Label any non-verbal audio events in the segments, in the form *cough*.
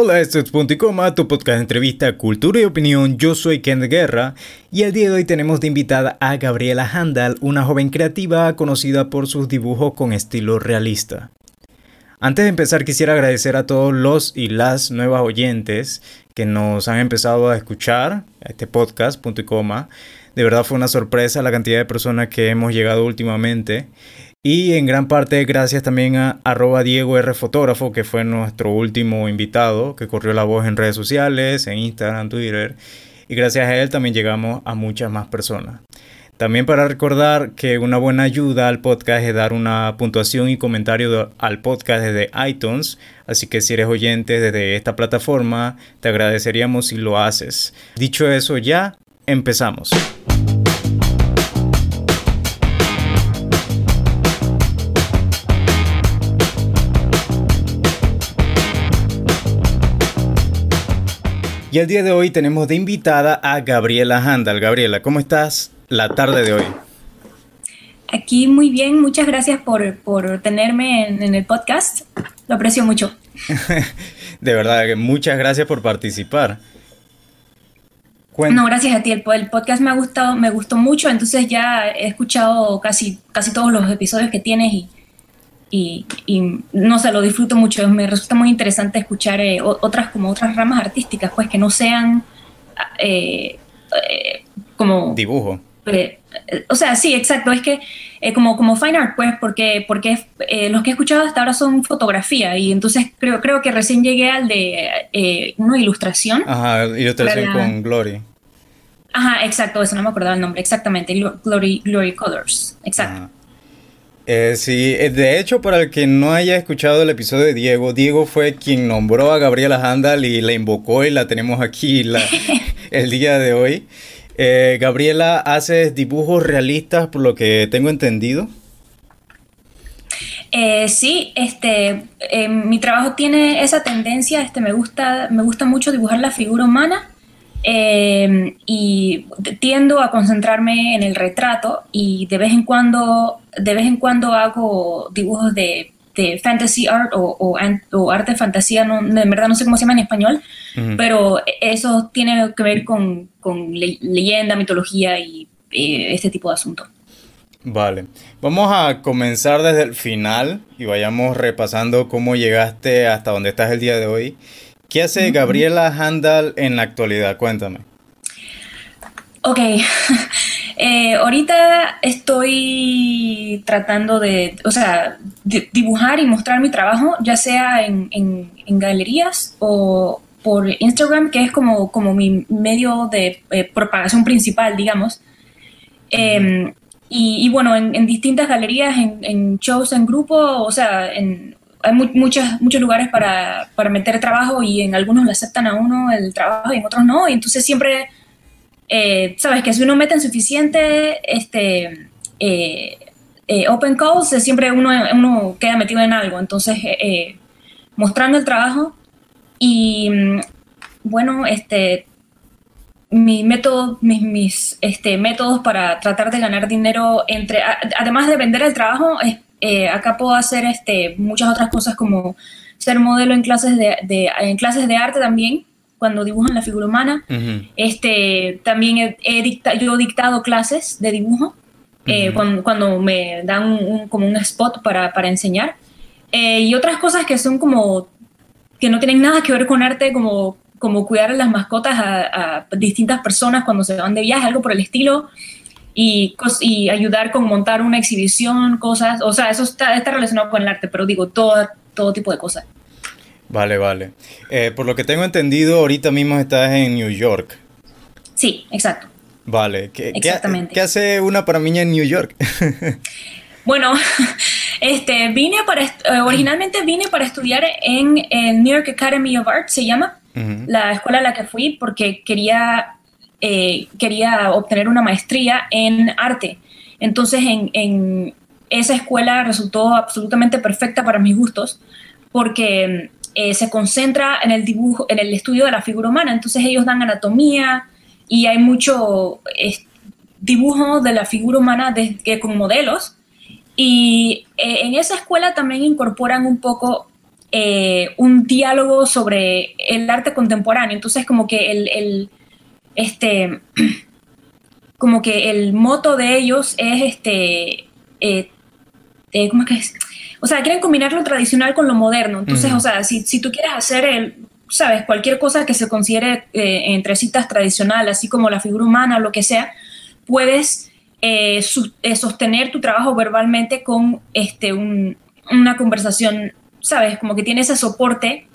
Hola, esto es Punto y Coma, tu podcast de entrevista, cultura y opinión. Yo soy Ken Guerra y el día de hoy tenemos de invitada a Gabriela Handal, una joven creativa conocida por sus dibujos con estilo realista. Antes de empezar quisiera agradecer a todos los y las nuevas oyentes que nos han empezado a escuchar a este podcast, Punto y Coma. De verdad fue una sorpresa la cantidad de personas que hemos llegado últimamente. Y en gran parte gracias también a Diego R Fotógrafo, que fue nuestro último invitado, que corrió la voz en redes sociales, en Instagram, Twitter. Y gracias a él también llegamos a muchas más personas. También para recordar que una buena ayuda al podcast es dar una puntuación y comentario al podcast desde iTunes. Así que si eres oyente desde esta plataforma, te agradeceríamos si lo haces. Dicho eso, ya empezamos. Y el día de hoy tenemos de invitada a Gabriela Handal. Gabriela, ¿cómo estás la tarde de hoy? Aquí muy bien, muchas gracias por, por tenerme en, el podcast. Lo aprecio mucho. *laughs* de verdad, muchas gracias por participar. No, gracias a ti. El, el, podcast me ha gustado, me gustó mucho, entonces ya he escuchado casi, casi todos los episodios que tienes y y, no sé, lo disfruto mucho. Me resulta muy interesante escuchar eh, otras como otras ramas artísticas, pues que no sean eh, eh, como dibujo. o sea, sí, exacto. Es que como, como fine art, pues, porque, porque los que he escuchado hasta ahora son fotografía y entonces creo, creo que recién llegué al de una ilustración. Ajá, ilustración con Glory. Ajá, exacto, eso no me acordaba el nombre, exactamente, Glory, Glory Colors, exacto. Eh, sí, eh, de hecho, para el que no haya escuchado el episodio de Diego, Diego fue quien nombró a Gabriela Handal y la invocó y la tenemos aquí *laughs* el día de hoy. Eh, Gabriela, ¿haces dibujos realistas por lo que tengo entendido? sí, este, mi trabajo tiene esa tendencia, este, me gusta, me gusta mucho dibujar la figura humana Em, y tiendo a concentrarme en el retrato y de vez en cuando, de vez en cuando hago dibujos de, fantasy art o, arte de fantasía, no, en verdad no sé cómo se llama en español, pero eso tiene que ver con, leyenda, mitología y eh, este tipo de asuntos. Vale, vamos a comenzar desde el final y vayamos repasando cómo llegaste hasta donde estás el día de hoy. ¿Qué hace Gabriela Handal en la actualidad? Cuéntame. Ok, *laughs* eh, ahorita estoy tratando de, o sea, dibujar y mostrar mi trabajo, ya sea en, galerías o por Instagram, que es como, como mi medio de eh, propagación principal, digamos. Em, y, bueno, en, distintas galerías, en, shows en grupo, o sea, en hay muchos, muchos lugares para, para, meter trabajo y en algunos le aceptan a uno el trabajo y en otros no. Y entonces siempre, eh, sabes que si uno mete en suficiente este, eh, eh, open calls, siempre uno, uno queda metido en algo. Entonces, mostrando el trabajo y mm, bueno, este, mi método, mis, mis este, métodos para tratar de ganar dinero entre, además de vender el trabajo, es eh, acá puedo hacer este, muchas otras cosas como ser modelo en clases de, en clases de arte también, cuando dibujan la figura humana. este, también he, yo he dictado clases de dibujo eh, cuando, me dan un, como un spot para, para enseñar. Eh, y otras cosas que son como que no tienen nada que ver con arte, como, como cuidar a las mascotas a, a distintas personas cuando se van de viaje, algo por el estilo y, y ayudar con montar una exhibición, cosas, o sea, eso está, está relacionado con el arte, pero digo, todo, todo tipo de cosas. Vale, vale. Eh, por lo que tengo entendido, ahorita mismo estás en New York. Sí, exacto. Vale. ¿Qué, Exactamente. ¿qué, hace una para mí en New York? *laughs* bueno, *laughs* este, vine para, eh, originalmente vine para estudiar en el New York Academy of Art, se llama, la escuela a la que fui, porque quería eh, quería obtener una maestría en arte. Entonces, en, esa escuela resultó absolutamente perfecta para mis gustos porque eh, se concentra en el dibujo, en el estudio de la figura humana. Entonces, ellos dan anatomía y hay mucho dibujo de la figura humana con modelos. Y eh, en esa escuela también incorporan un poco eh, un diálogo sobre el arte contemporáneo. Entonces, como que el, este, *clears throat* como que el moto de ellos es este, eh, eh, ¿cómo es que es? O sea, quieren combinar lo tradicional con lo moderno. Entonces, o sea, si, si, tú quieres hacer el, sabes, cualquier cosa que se considere entre citas tradicional, así como la figura humana o lo que sea, puedes sostener tu trabajo verbalmente con este, una conversación sabes, como que tienes ese soporte,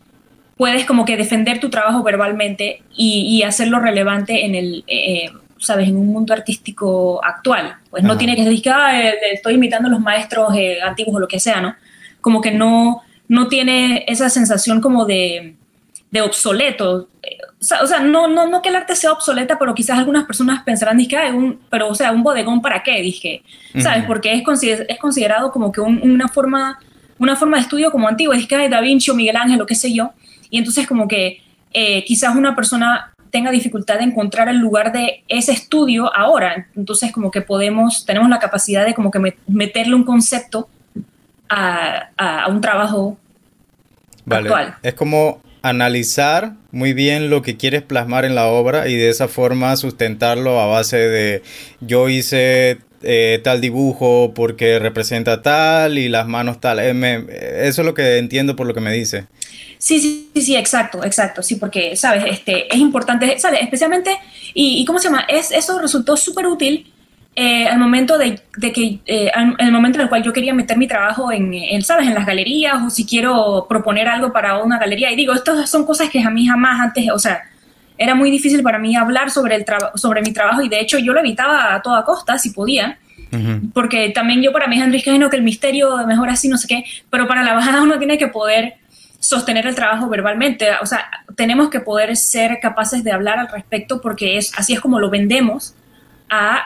puedes como que defender tu trabajo verbalmente y, hacerlo relevante en el, eh, sabes, en un mundo artístico actual. Pues no tiene que decir que eh, estoy imitando a los maestros eh, antiguos o lo que sea, ¿no? Como que no, no tiene esa sensación como de, de obsoleto. O sea, no, no, no que el arte sea obsoleta, pero quizás algunas personas pensarán, dije, un, pero o sea, un bodegón para qué, dije, ¿sabes? Porque es, es considerado como que una forma una forma de estudio como antigua, que hay Da Vinci o Miguel Ángel o qué sé yo, y entonces como que eh, quizás una persona tenga dificultad de encontrar el lugar de ese estudio ahora, entonces como que podemos, tenemos la capacidad de como que meterle un concepto a, un trabajo vale. actual. Es como analizar muy bien lo que quieres plasmar en la obra y de esa forma sustentarlo a base de yo hice eh, tal dibujo porque representa tal y las manos tal. Eh, eso es lo que entiendo por lo que me dice. Sí, sí, sí, exacto, exacto, sí, porque, ¿sabes? Este, es importante, ¿sabes? Especialmente, y, ¿cómo se llama? Es, eso resultó súper útil eh, al momento de, que, en el momento en el cual yo quería meter mi trabajo en, ¿sabes? En las galerías o si quiero proponer algo para una galería. Y digo, estas son cosas que a mí jamás antes, o sea, era muy difícil para mí hablar sobre, el sobre mi trabajo y de hecho yo lo evitaba a toda costa si podía. Porque también yo para mí es no que el misterio mejor así, no sé qué, pero para la bajada uno tiene que poder sostener el trabajo verbalmente, o sea, tenemos que poder ser capaces de hablar al respecto porque es, así es como lo vendemos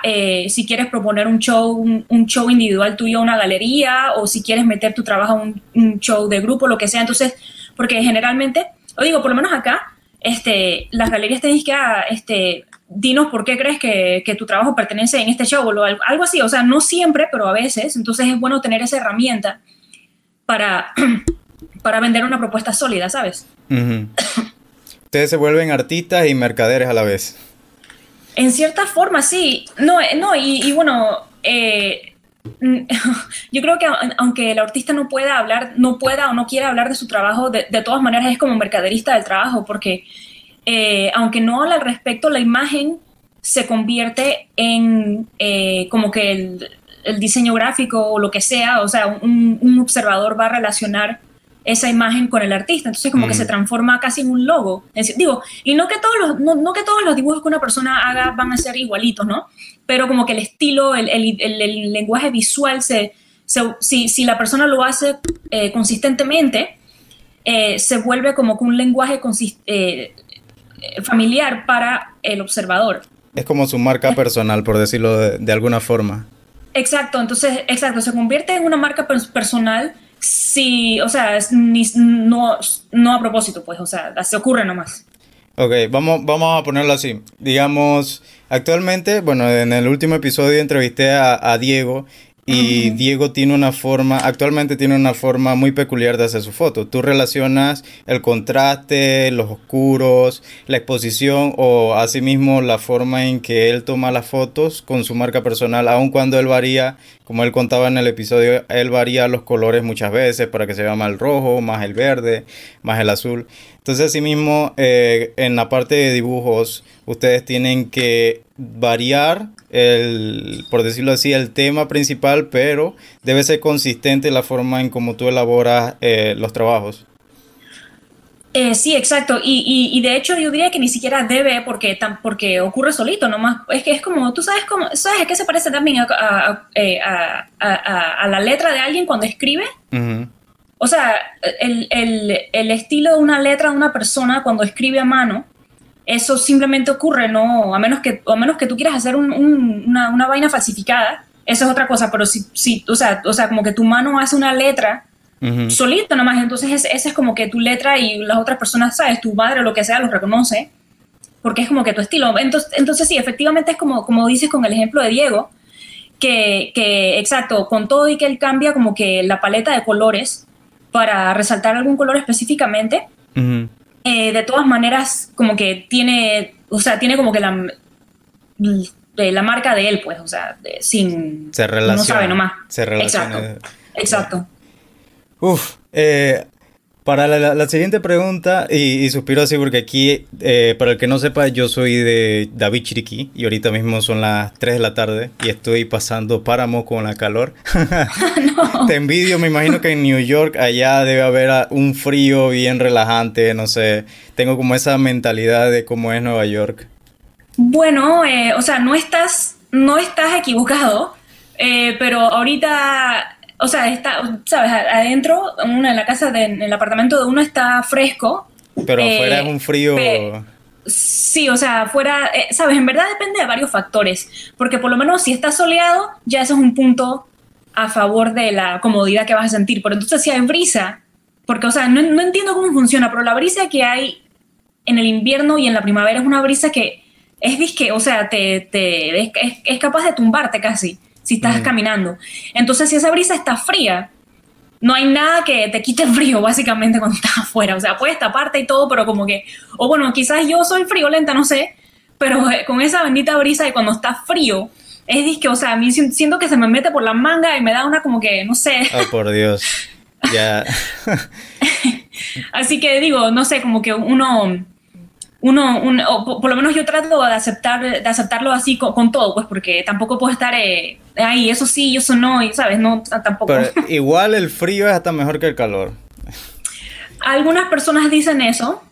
eh, si quieres proponer un show, un, show individual tuyo una galería o si quieres meter tu trabajo a un, show de grupo, lo que sea, entonces, porque generalmente, o digo, por lo menos acá, este, las galerías tenéis que ah, este, dinos por qué crees que, tu trabajo pertenece en este show o algo, así. O sea, no siempre, pero a veces. Entonces es bueno tener esa herramienta para, *clears throat* para vender una propuesta sólida, ¿sabes? *coughs* Ustedes se vuelven artistas y mercaderes a la vez. En cierta forma, sí. No, eh, no y, bueno, eh, *laughs* yo creo que aunque el artista no pueda hablar, no pueda o no quiera hablar de su trabajo, de, todas maneras es como mercaderista del trabajo, porque eh, aunque no habla al respecto, la imagen se convierte en eh, como que el, diseño gráfico o lo que sea, o sea, un, observador va a relacionar esa imagen con el artista, entonces como que se transforma casi en un logo. digo, y no que, todos los, no, que todos los dibujos que una persona haga van a ser igualitos, ¿no? Pero como que el estilo, el, el, lenguaje visual, se, si, si, la persona lo hace eh, consistentemente, se vuelve como que un lenguaje eh, familiar para el observador. Es como su marca personal, por decirlo de, alguna forma. Exacto, entonces, exacto, se convierte en una marca personal si, o sea, no, no a propósito, pues, o sea, se ocurre nomás. Ok, vamos, vamos a ponerlo así. Digamos, actualmente, bueno, en el último episodio entrevisté a Diego y Diego tiene una forma, actualmente tiene una forma muy peculiar de hacer su foto. Tú relacionas el contraste, los oscuros, la exposición o asimismo la forma en que él toma las fotos con su marca personal, aun cuando él varía, como él contaba en el episodio, él varía los colores muchas veces para que se vea más el rojo, más el verde, más el azul. Entonces asimismo eh, en la parte de dibujos ustedes tienen que variar el, por decirlo así, el tema principal, pero debe ser consistente la forma en cómo tú elaboras eh, los trabajos. Eh, sí, exacto. Y, de hecho yo diría que ni siquiera debe porque, porque ocurre solito, nomás. Es que es como, tú sabes cómo, ¿sabes a qué se parece también a, eh, la letra de alguien cuando escribe? O sea, el, el, estilo de una letra de una persona cuando escribe a mano eso simplemente ocurre, ¿no? A menos que, a menos que tú quieras hacer una, una, vaina falsificada, eso es otra cosa, pero si, si o, sea, o sea, como que tu mano hace una letra solita nomás, entonces esa es como que tu letra y las otras personas, ¿sabes? Tu madre o lo que sea, los reconoce, porque es como que tu estilo. Entonces, entonces sí, efectivamente es como, como dices con el ejemplo de Diego, que, que, exacto, con todo y que él cambia como que la paleta de colores, para resaltar algún color específicamente. Eh, de todas maneras, como que tiene, o sea, tiene como que la, la marca de él, pues, o sea, sin... Se relaciona. No sabe nomás. Se relaciona. Exacto, exacto. Uf, eh, para la, siguiente pregunta, y, suspiro así porque aquí, eh, para el que no sepa, yo soy de David Chiriquí y ahorita mismo son las 3 de la tarde y estoy pasando páramo con la calor. *laughs* Te envidio, me imagino que en New York allá debe haber un frío bien relajante, no sé, tengo como esa mentalidad de cómo es Nueva York. Bueno, eh, o sea, no estás, no estás equivocado, eh, pero ahorita o sea, está, sabes, adentro, en la casa, en el apartamento de uno está fresco. Pero eh, afuera es un frío... sí, o sea, afuera, eh, sabes, en verdad depende de varios factores, porque por lo menos si está soleado, ya eso es un punto a favor de la comodidad que vas a sentir. Pero entonces si hay brisa, porque, o sea, no, no entiendo cómo funciona, pero la brisa que hay en el invierno y en la primavera es una brisa que es disque, o sea, te, te es, es, capaz de tumbarte casi si estás caminando. Entonces, si esa brisa está fría, no hay nada que te quite el frío, *laughs* básicamente, cuando estás afuera. O sea, puedes taparte y todo, pero como que, o bueno, quizás yo soy friolenta, no sé, pero eh, con esa bendita brisa de cuando está frío, es disque, o sea, a mí siento que se me mete por la manga y me da una como que, no sé. Oh, por Dios. Ya. *laughs* Así que digo, no sé, como que uno uno, o por lo menos yo trato de aceptar de aceptarlo así con, todo, pues porque tampoco puedo estar eh, ahí, eso sí, eso no, y sabes, no, tampoco. Pero *laughs* igual el frío es hasta mejor que el calor. Algunas personas dicen eso.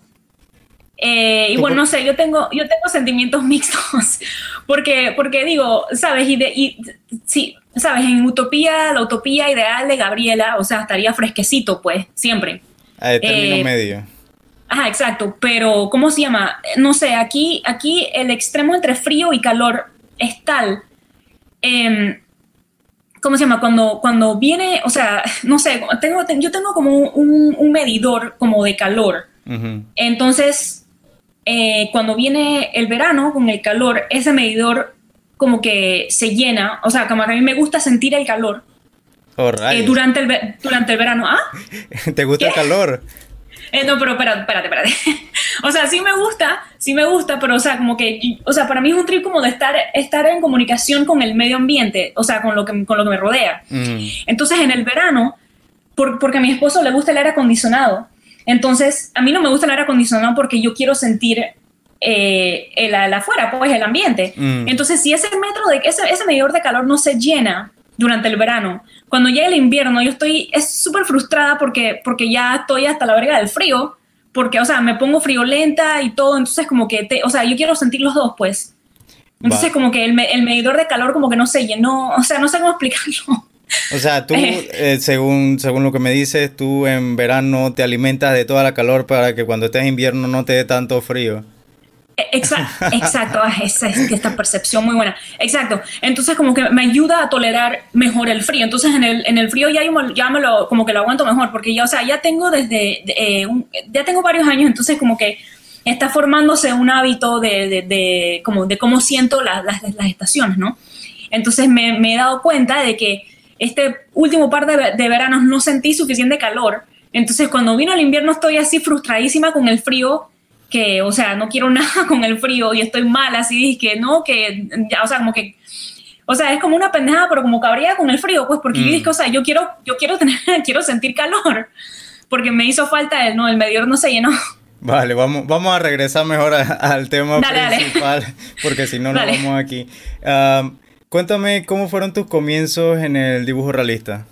Eh, y bueno, no sé, yo tengo, yo tengo sentimientos *laughs* mixtos, porque, porque digo, sabes, y, de, y sí, sabes, en Utopía, la utopía ideal de Gabriela, o sea, estaría fresquecito, pues, siempre. A término eh, medio Ajá, exacto, pero ¿cómo se llama? No sé, aquí, aquí el extremo entre frío y calor es tal. Em, ¿Cómo se llama? Cuando, cuando viene, o sea, *laughs* no sé, tengo, yo tengo como un, medidor como de calor. Entonces, eh, cuando viene el verano con el calor, ese medidor como que se llena, o sea, como que a mí me gusta sentir el calor. Oh, eh, durante, el, durante el verano. ¿Ah? *laughs* ¿Te gusta el calor? Eh, no, pero espérate, espérate, espérate. *laughs* o sea, sí me gusta, sí me gusta, pero o sea, como que, o sea, para mí es un trip como de estar, estar en comunicación con el medio ambiente, o sea, con lo que, con lo que me rodea. Mm. Entonces, en el verano, porque a mi esposo le gusta el aire acondicionado, entonces a mí no me gusta el aire acondicionado porque yo quiero sentir eh, el, afuera, pues el ambiente. Mm. Entonces, si ese metro de ese, ese medidor de calor no se llena durante el verano, cuando llega el invierno, yo estoy, es súper frustrada porque, porque ya estoy hasta la verga del frío, porque, o sea, me pongo friolenta y todo, entonces como que, te, o sea, yo quiero sentir los dos, pues. Entonces como que el, medidor de calor como que no se llenó, o sea, no sé cómo explicarlo. O sea, tú, *laughs* eh. Eh, según, según lo que me dices, tú en verano te alimentas de toda la calor para que cuando estés en invierno no te dé tanto frío. Exacto, exacto, ah, esa, esta percepción muy buena. Exacto. Entonces como que me ayuda a tolerar mejor el frío. Entonces en el, en el frío ya, ya me lo, como que lo aguanto mejor porque ya, o sea, ya tengo desde, eh, ya tengo varios años, entonces como que está formándose un hábito de, de, como, de cómo siento las, las, estaciones, ¿no? Entonces me, me, he dado cuenta de que este último par de, de veranos no sentí suficiente calor. Entonces cuando vino el invierno estoy así frustradísima con el frío que, o sea, no quiero *laughs* nada con el frío y estoy mal, así, que no, que, ya, o sea, como que, o sea, es como una pendejada, pero como cabría con el frío, pues, porque yo dije, mm. o sea, yo quiero, yo quiero *laughs* tener, quiero sentir calor, porque me hizo falta el, no, el medidor no se llenó. Vale, vamos, vamos a regresar mejor al tema principal, porque si no, no vamos aquí. cuéntame cómo fueron tus comienzos en el dibujo realista.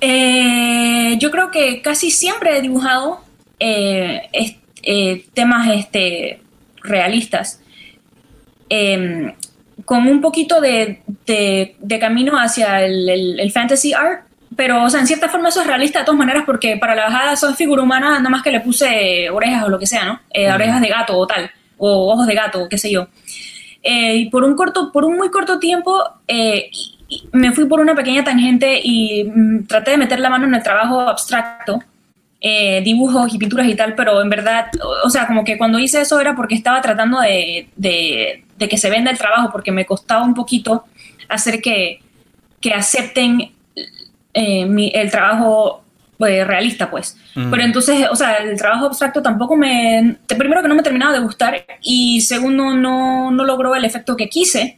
Eh, yo creo que casi siempre he dibujado eh, eh, temas este, realistas, em, con un poquito de, camino hacia el, fantasy art, pero o sea, en cierta forma eso es realista de todas maneras porque para la bajada son figura humana, nada más que le puse orejas o lo que sea, ¿no? Eh, orejas de gato o tal, o ojos de gato, qué sé yo. y por un corto, por un muy corto tiempo, me fui por una pequeña tangente y mm, traté de meter la mano en el trabajo abstracto eh, dibujos y pinturas y tal, pero en verdad, o, sea, como que cuando hice eso era porque estaba tratando de, que se venda el trabajo, porque me costaba un poquito hacer que, que acepten el trabajo pues, realista, pues. Pero entonces, o sea, el trabajo abstracto tampoco me... Primero que no me terminaba de gustar y segundo no, no logró el efecto que quise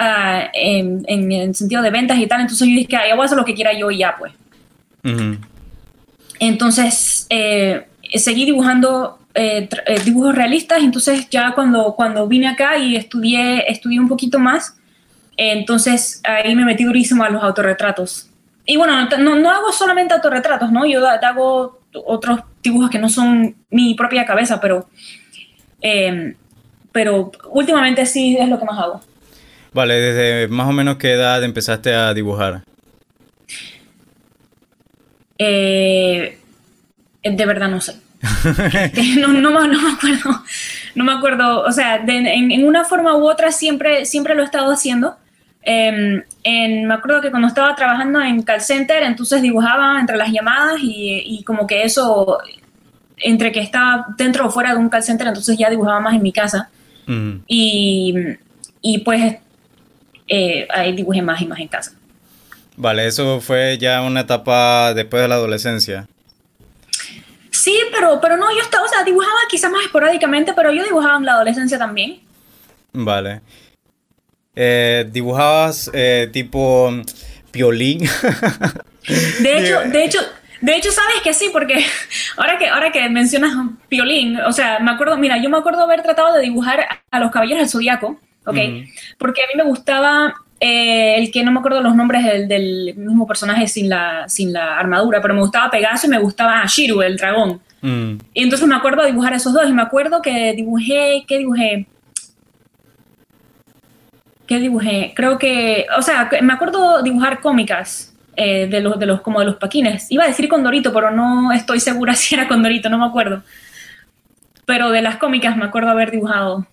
uh, en, en, el sentido de ventas y tal. Entonces yo dije, ya voy a hacer lo que quiera yo y ya, pues. Entonces, eh, seguí dibujando eh, eh, dibujos realistas. Entonces ya cuando, cuando vine acá y estudié, estudié un poquito más, entonces ahí me metí durísimo a los autorretratos y bueno, no, no, hago solamente autorretratos, ¿no? Yo hago otros dibujos que no son mi propia cabeza, pero, em, pero últimamente sí es lo que más hago. Vale, ¿desde más o menos qué edad empezaste a dibujar? Eh, de verdad no sé. *laughs* no, no, no, me acuerdo. No me acuerdo. O sea, en, en, una forma u otra siempre, siempre lo he estado haciendo. Em, en, me acuerdo que cuando estaba trabajando en call center, entonces dibujaba entre las llamadas y, como que eso, entre que estaba dentro o fuera de un call center, entonces ya dibujaba más en mi casa. Mm. Y, y, pues eh, ahí dibujé más y más en casa. Vale, eso fue ya una etapa después de la adolescencia. Sí, pero, pero no, yo estaba, o sea, dibujaba quizás más esporádicamente, pero yo dibujaba en la adolescencia también. Vale. Eh, dibujabas eh, tipo violín. de hecho, *laughs* de hecho, de hecho, sabes que sí, porque *laughs* ahora que, ahora que mencionas violín, o sea, me acuerdo, mira, yo me acuerdo haber tratado de dibujar a los caballeros del zodiaco, ¿ok? Porque a mí me gustaba eh, el que no me acuerdo los nombres del, mismo personaje sin la, sin la armadura, pero me gustaba Pegaso y me gustaba Shiru, el dragón. Mm. Y entonces me acuerdo dibujar esos dos y me acuerdo que dibujé, ¿qué dibujé? ¿Qué dibujé? Creo que, o sea, me acuerdo dibujar cómicas eh, de los, de los, como de los paquines. Iba a decir Condorito, pero no estoy segura *laughs* si era Condorito, no me acuerdo. Pero de las cómicas me acuerdo haber dibujado.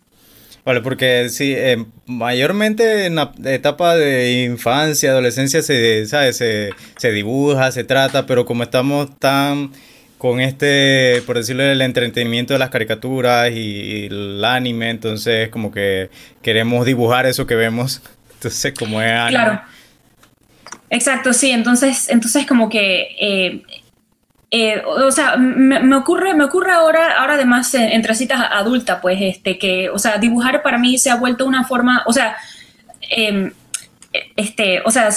Vale, porque sí, eh, mayormente en la etapa de infancia, adolescencia, se, ¿sabes? Se, se dibuja, se trata, pero como estamos tan con este, por decirlo, el entretenimiento de las caricaturas y, el anime, entonces como que queremos dibujar eso que vemos, *laughs* entonces como es anime. Claro. Exacto, sí, entonces, entonces como que, eh, eh, o sea, me, ocurre, me ocurre ahora, ahora además entre citas adulta, pues, este, que, o sea, dibujar para mí se ha vuelto una forma, o sea, em, este, o sea,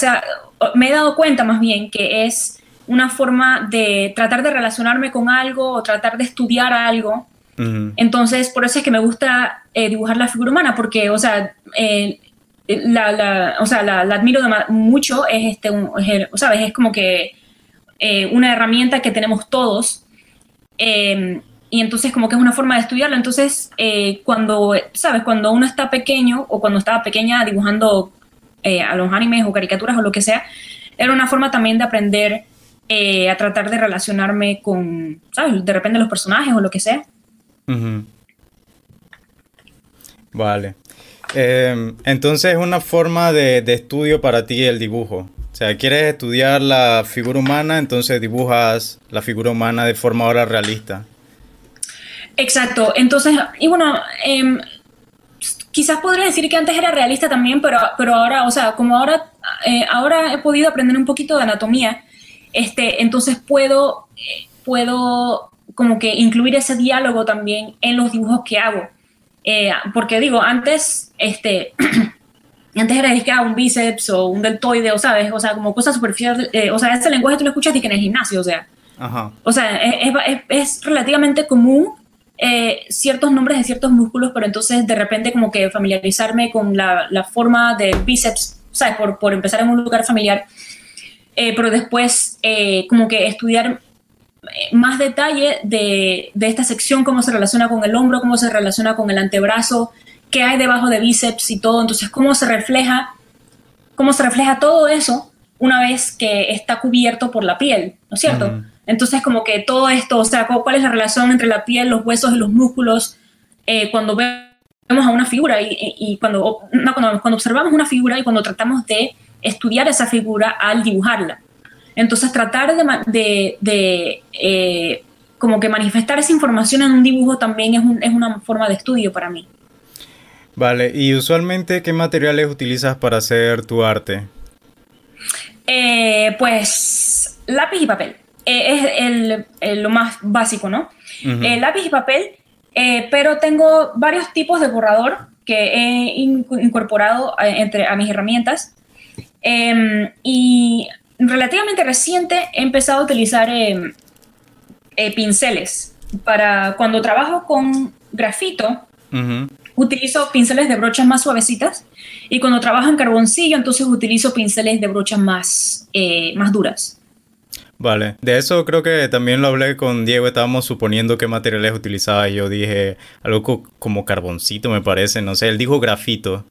me he dado cuenta más bien que es una forma de tratar de relacionarme con algo o tratar de estudiar algo. Entonces, por eso es que me gusta eh, dibujar la figura humana, porque, o sea, eh, la, o sea, la, admiro mucho, es, este, ¿sabes? es como que eh, una herramienta que tenemos todos. y entonces como que es una forma de estudiarlo. Entonces, cuando, ¿sabes? Cuando uno está pequeño o cuando estaba pequeña dibujando a los animes o caricaturas o lo que sea, era una forma también de aprender eh, a tratar de relacionarme con, ¿sabes? De repente los personajes o lo que sea. Vale. Eh, entonces es una forma de, estudio para ti el dibujo. O sea, quieres estudiar la figura humana, entonces dibujas la figura humana de forma ahora realista. Exacto. Entonces, y bueno, em, quizás podría decir que antes era realista también, pero, pero ahora, o sea, como ahora, eh, ahora he podido aprender un poquito de anatomía, este, entonces puedo, puedo como que incluir ese diálogo también en los dibujos que hago. Eh, porque digo, antes, este, *clears throat* antes era que un bíceps o un deltoide, o sabes, o sea, como cosas superficiales, eh, o sea, ese lenguaje tú lo escuchas en el gimnasio, o sea. O sea, es, es, relativamente común eh, ciertos nombres de ciertos músculos, pero entonces de repente como que familiarizarme con la, la forma del bíceps, ¿sabes? Por, por empezar en un lugar familiar, eh, pero después eh, como que estudiar eh, más detalle de, de, esta sección, cómo se relaciona con el hombro, cómo se relaciona con el antebrazo, qué hay debajo de bíceps y todo, entonces cómo se refleja, cómo se refleja todo eso una vez que está cubierto por la piel, ¿no es cierto? Entonces como que todo esto, o sea, cuál es la relación entre la piel, los huesos y los músculos cuando vemos a una figura y, y, cuando, no, cuando, cuando observamos una figura y cuando tratamos de estudiar esa figura al dibujarla. Entonces tratar de, de, eh, como que manifestar esa información en un dibujo también es, es, una forma de estudio para mí. Vale, ¿y usualmente qué materiales utilizas para hacer tu arte? Eh, pues lápiz y papel. Eh, es lo más básico, ¿no? lápiz y papel, pero tengo varios tipos de borrador que he incorporado entre, a mis herramientas. Em, y relativamente reciente he empezado a utilizar em, pinceles para cuando trabajo con grafito. Utilizo pinceles de brochas más suavecitas y cuando trabajo en carboncillo, entonces utilizo pinceles de brochas más, eh, más duras. Vale, de eso creo que también lo hablé con Diego, estábamos suponiendo qué materiales utilizaba y yo dije algo como carboncito me parece, no sé, él dijo grafito,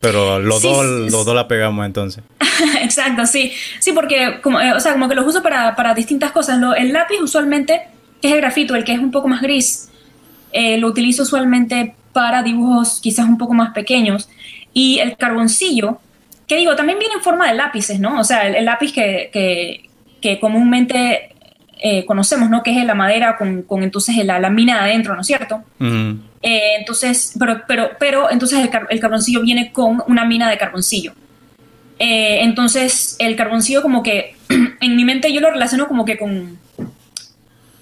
pero los, dos, los dos la pegamos entonces. *laughs* Exacto, sí, sí, porque como, eh, o sea, como que los uso para, para distintas cosas. el lápiz usualmente es el grafito, el que es un poco más gris, eh, lo utilizo usualmente para dibujos quizás un poco más pequeños. Y el carboncillo, que digo, también viene en forma de lápices, ¿no? O sea, el, lápiz que, que, comúnmente eh, conocemos, ¿no? Que es la madera con, con entonces la, la, mina adentro, ¿no es cierto? Eh, entonces, pero, pero, pero entonces el, el, carboncillo viene con una mina de carboncillo. Eh, entonces, el carboncillo como que *clears throat* en mi mente yo lo relaciono como que con,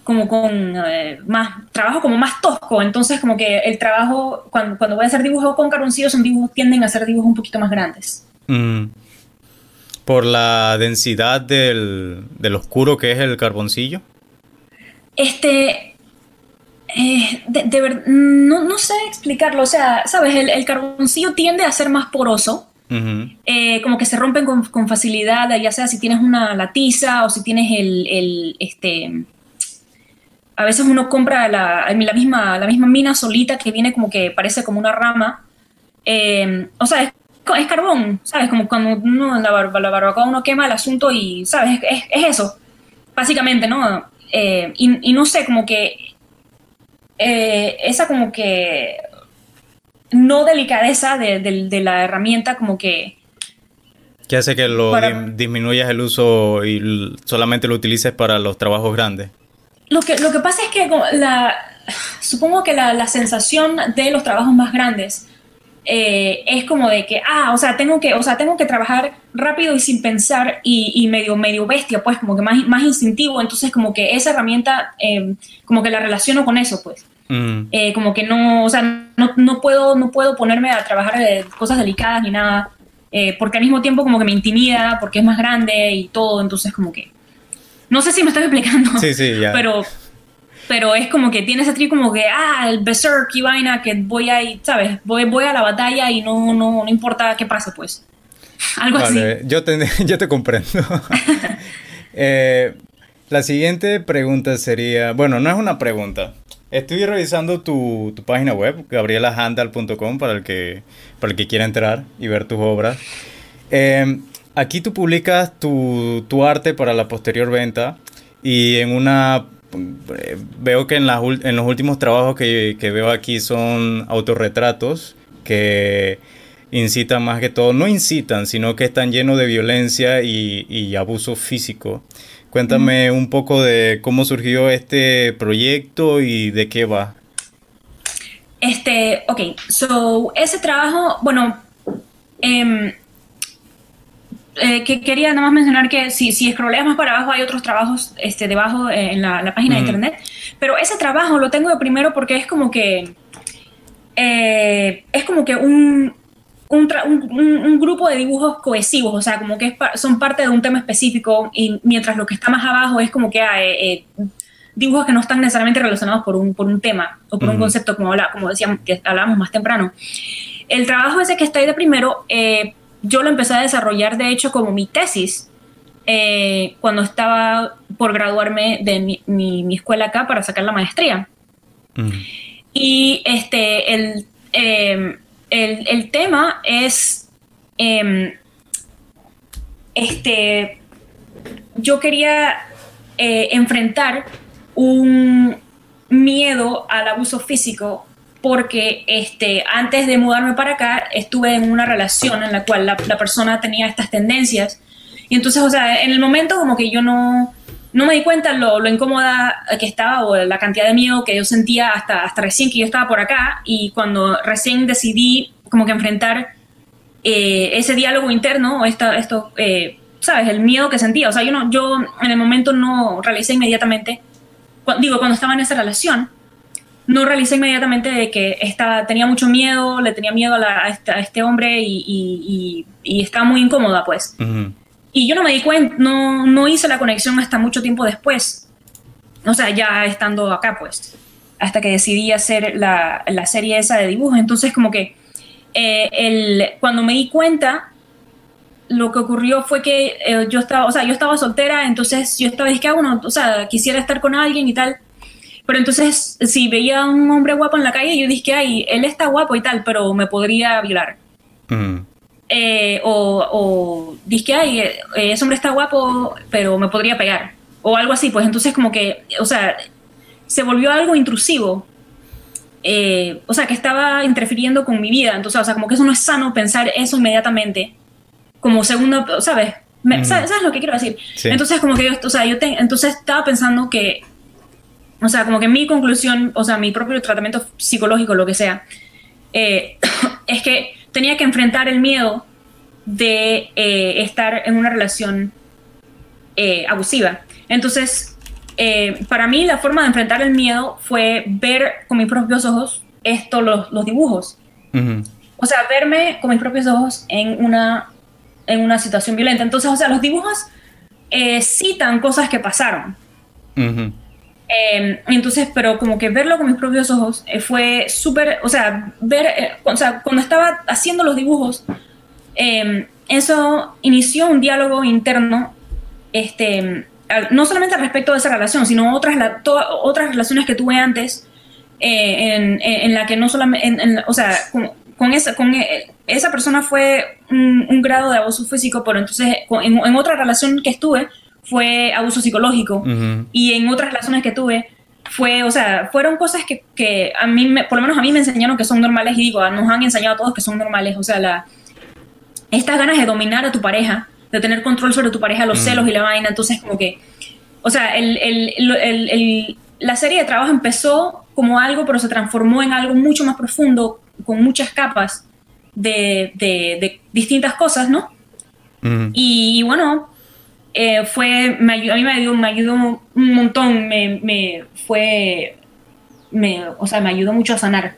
como con eh, más trabajo como más tosco, entonces como que el trabajo cuando, cuando voy a hacer dibujos con carboncillo son dibujos tienden a ser dibujos un poquito más grandes. Mm. Por la densidad del, del, oscuro que es el carboncillo. Este eh, de, verdad, no, no, sé explicarlo, o sea, sabes, el, el carboncillo tiende a ser más poroso. Eh, como que se rompen con, con, facilidad, ya sea si tienes una latiza o si tienes el, el este, a veces uno compra la, la, misma, la misma mina solita que viene como que parece como una rama. Eh, o sea, es, es, carbón, ¿sabes? Como cuando uno, la, la barbacoa uno quema el asunto y, ¿sabes? Es, es eso, básicamente, ¿no? Eh, y, y, no sé, como que eh, esa como que no delicadeza de, de, la herramienta como que... ¿Qué hace que lo disminuyas el uso y solamente lo utilices para los trabajos grandes? Lo que, lo que pasa es que la, supongo que la, la sensación de los trabajos más grandes eh, es como de que, ah, o sea, tengo que, o sea, tengo que trabajar rápido y sin pensar y, y medio, medio bestia, pues, como que más, más instintivo. Entonces, como que esa herramienta, eh, como que la relaciono con eso, pues. Mm. Eh, como que no, o sea, no, no, puedo, no puedo ponerme a trabajar de cosas delicadas ni nada, porque al mismo tiempo como que me intimida, porque es más grande y todo, entonces como que no sé si me estoy explicando. Sí, sí, ya. Pero, pero es como que tiene ese trip como que, ah, el berserk y vaina, que voy ahí, ¿sabes? Voy, voy a la batalla y no, no, no importa qué pase, pues. *laughs* Algo vale, así. Yo te, *laughs* yo te comprendo. *laughs* Eh, la siguiente pregunta sería, bueno, no es una pregunta. Estoy revisando tu, tu página web, gabrielahandal.com, para, el que, para el que quiera entrar y ver tus obras. Eh, Aquí tú publicas tu, tu arte para la posterior venta y en una veo que en, en los últimos trabajos que, que, veo aquí son autorretratos que incitan más que todo, no incitan, sino que están llenos de violencia y, y abuso físico. Cuéntame un poco de cómo surgió este proyecto y de qué va. Este, ok, so ese trabajo, bueno, eh, eh, que quería nada más mencionar que si, si scrolleas más para abajo hay otros trabajos este, debajo eh, en la, página de internet, pero ese trabajo lo tengo de primero porque es como que eh, es como que un, un, un, grupo de dibujos cohesivos, o sea, como que son parte de un tema específico y mientras lo que está más abajo es como que hay dibujos que no están necesariamente relacionados por un, por un tema o por un concepto como, habla, como decíamos, que hablábamos más temprano. El trabajo ese que está ahí de primero yo lo empecé a desarrollar, de hecho, como mi tesis, eh, cuando estaba por graduarme de mi, escuela acá para sacar la maestría. Mm. Y este, el, em, el, tema es, em, este, yo quería eh, enfrentar un miedo al abuso físico porque este, antes de mudarme para acá estuve en una relación en la cual la, persona tenía estas tendencias. Y entonces, o sea, en el momento como que yo no, no me di cuenta lo, lo, incómoda que estaba o la cantidad de miedo que yo sentía hasta, hasta recién que yo estaba por acá. Y cuando recién decidí como que enfrentar eh, ese diálogo interno, esta, esto, eh, ¿sabes? El miedo que sentía. O sea, yo, no, yo en el momento no realicé inmediatamente, digo, cuando estaba en esa relación, no realicé inmediatamente de que estaba, tenía mucho miedo, le tenía miedo a, este, hombre y, estaba muy incómoda, pues. Y yo no me di cuenta, no, no hice la conexión hasta mucho tiempo después. O sea, ya estando acá, pues. Hasta que decidí hacer la, la serie esa de dibujos. Entonces, como que eh, el, cuando me di cuenta, lo que ocurrió fue que eh, yo estaba, o sea, yo estaba soltera, entonces yo estaba, dije, uno, o sea, quisiera estar con alguien y tal. Pero entonces, si veía a un hombre guapo en la calle, yo dije, ay, él está guapo y tal, pero me podría violar. Eh, o, o dije, ay, eh, ese hombre está guapo, pero me podría pegar. O algo así, pues entonces como que, o sea, se volvió algo intrusivo. Eh, o sea, que estaba interfiriendo con mi vida. Entonces, o sea, como que eso no es sano pensar eso inmediatamente. Como segundo, ¿sabes? ¿sabes, lo que quiero decir? Entonces, como que yo, o sea, yo entonces estaba pensando que o sea, como que mi conclusión, o sea, mi propio tratamiento psicológico, lo que sea, eh, *coughs* es que tenía que enfrentar el miedo de eh, estar en una relación eh, abusiva. Entonces, para mí la forma de enfrentar el miedo fue ver con mis propios ojos esto, los, los dibujos. O sea, verme con mis propios ojos en una, en una situación violenta. Entonces, o sea, los dibujos citan cosas que pasaron. Eh, entonces, pero como que verlo con mis propios ojos eh, fue súper, o sea, ver, eh, o sea, cuando estaba haciendo los dibujos, em, eso inició un diálogo interno, este, no solamente al respecto de esa relación, sino otras, otras relaciones que tuve antes, en, en, la que no solamente, o sea, con, esa, con esa persona fue un, grado de abuso físico, pero entonces en, en otra relación que estuve, fue abuso psicológico. Y en otras relaciones que tuve fue, o sea, fueron cosas que, que a mí, me, por lo menos a mí me enseñaron que son normales y digo, nos han enseñado a todos que son normales, o sea, la, estas ganas de dominar a tu pareja, de tener control sobre tu pareja, los celos y la vaina, entonces como que, o sea, el, el, el, la serie de trabajo empezó como algo, pero se transformó en algo mucho más profundo, con muchas capas de, de, distintas cosas, ¿no? y, bueno, eh, fue, me ayudó, a mí me ayudó, me ayudó un montón, me, me fue, me, o sea, me ayudó mucho a sanar.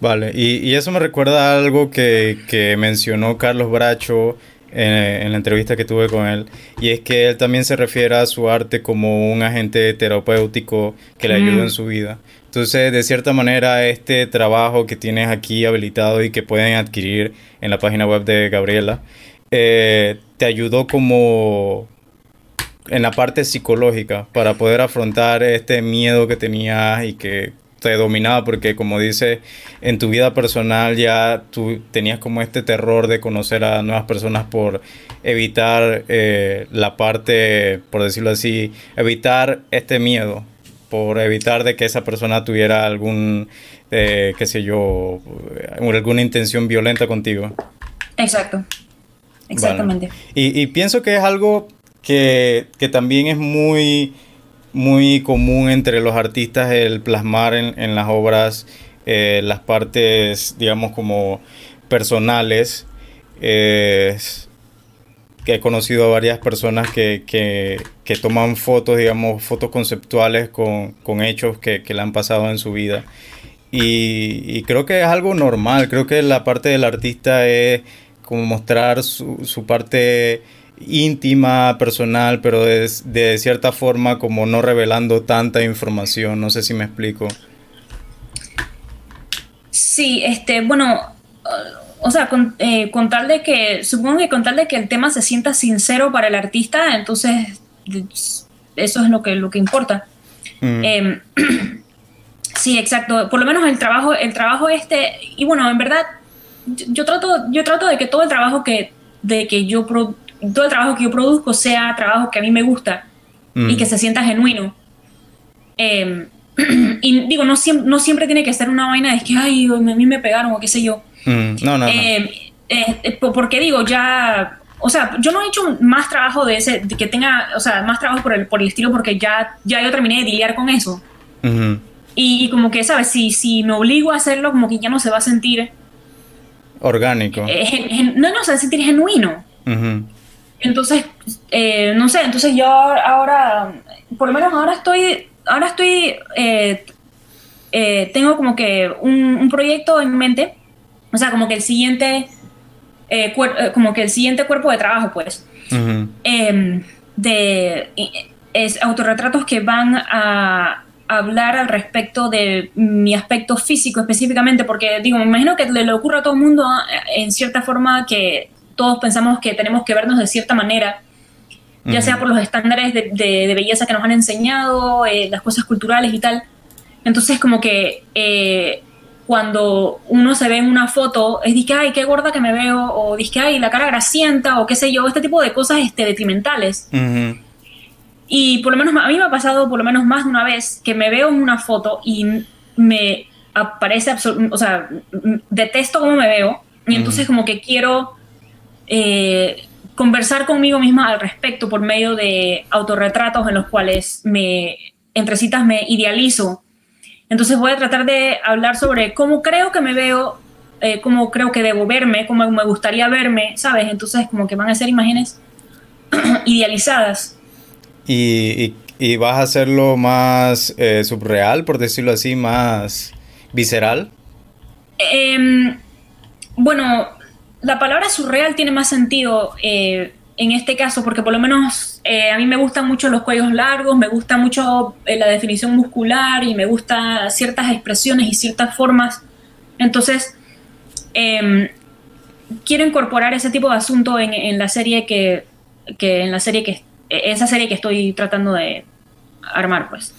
Vale, y, y eso me recuerda a algo que, que mencionó Carlos Bracho en, en, la entrevista que tuve con él, y es que él también se refiere a su arte como un agente terapéutico que le ayuda en su vida. Entonces, de cierta manera, este trabajo que tienes aquí habilitado y que pueden adquirir en la página web de Gabriela, eh, te ayudó como en la parte psicológica para poder afrontar este miedo que tenías y que te dominaba porque como dice en tu vida personal ya tú tenías como este terror de conocer a nuevas personas por evitar eh, la parte por decirlo así evitar este miedo por evitar de que esa persona tuviera algún eh, qué sé yo alguna intención violenta contigo. Exacto. Exactamente. Y, y pienso que es algo que, también es muy, muy común entre los artistas el plasmar en, las obras eh, las partes, digamos, como personales. que he conocido a varias personas que, que, toman fotos, digamos, fotos conceptuales con, hechos que, le han pasado en su vida. Y, y, creo que es algo normal, creo que la parte del artista es como mostrar su, su parte íntima, personal, pero de, de cierta forma como no revelando tanta información. No sé si me explico. Sí, este, bueno, o sea, eh, con, tal de que, supongo que con tal de que el tema se sienta sincero para el artista, entonces eso es lo que, lo que importa. Mm. Em, *clears throat* sí, exacto. Por lo menos el trabajo, el trabajo este, y bueno, en verdad, yo, trato, yo trato de que todo el trabajo que, de que yo todo el trabajo que yo produzco sea trabajo que a mí me gusta y mm. que se sienta genuino. Em, *clears throat* y digo, no siempre, no siempre tiene que ser una vaina de que, ay, a mí me pegaron o qué sé yo. Mm. No, no, em, eh, eh, porque digo, ya, o sea, yo no he hecho más trabajo de ese, de que tenga, o sea, más trabajo por el, por el estilo porque ya, ya yo terminé de lidiar con eso. y, como que, ¿sabes? Si, si me obligo a hacerlo, como que ya no se va a sentir... Orgánico. Eh, no, no se va a sentir genuino. Entonces, eh, no sé, entonces yo ahora, por lo menos ahora estoy, ahora estoy, eh, eh, tengo como que un, proyecto en mente, o sea, como que el siguiente, como que el siguiente cuerpo de trabajo, pues, em, de es, autorretratos que van a hablar al respecto de mi aspecto físico específicamente, porque digo, me imagino que le, le ocurre a todo el mundo en cierta forma que todos pensamos que tenemos que vernos de cierta manera, ya sea por los estándares de, belleza que nos han enseñado, eh, las cosas culturales y tal. Entonces, como que eh, cuando uno se ve en una foto, es que, ay, qué gorda que me veo, o que, ay, la cara grasienta, o qué sé yo, este tipo de cosas este, detrimentales. Y por lo menos a mí me ha pasado por lo menos más de una vez que me veo en una foto y me aparece, o sea, detesto cómo me veo, y entonces como que quiero eh, conversar conmigo misma al respecto por medio de autorretratos en los cuales me, entre citas, me idealizo. Entonces voy a tratar de hablar sobre cómo creo que me veo, eh, cómo creo que debo verme, cómo me gustaría verme, ¿sabes? Entonces como que van a ser imágenes *clears throat* idealizadas. Y, y, vas a hacerlo más eh, subreal, por decirlo así, más visceral. Em, bueno, la palabra surreal tiene más sentido eh, en este caso, porque por lo menos eh, a mí me gustan mucho los cuellos largos, me gusta mucho eh, la definición muscular y me gustan ciertas expresiones y ciertas formas. Entonces, em, quiero incorporar ese tipo de asunto en, la serie que, que, en la serie que esa serie que estoy tratando de armar, pues.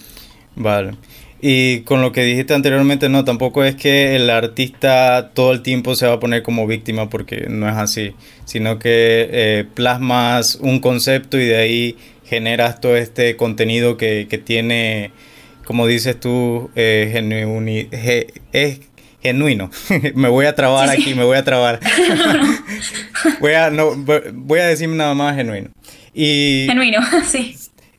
Vale. Y con lo que dijiste anteriormente, no, tampoco es que el artista todo el tiempo se va a poner como víctima porque no es así, sino que eh, plasmas un concepto y de ahí generas todo este contenido que, tiene, como dices tú, eh, es genuino. *laughs* me voy a trabar aquí, me voy a trabar. *laughs* voy, a, no, voy a decir nada más genuino. Y, genuino, *laughs* sí.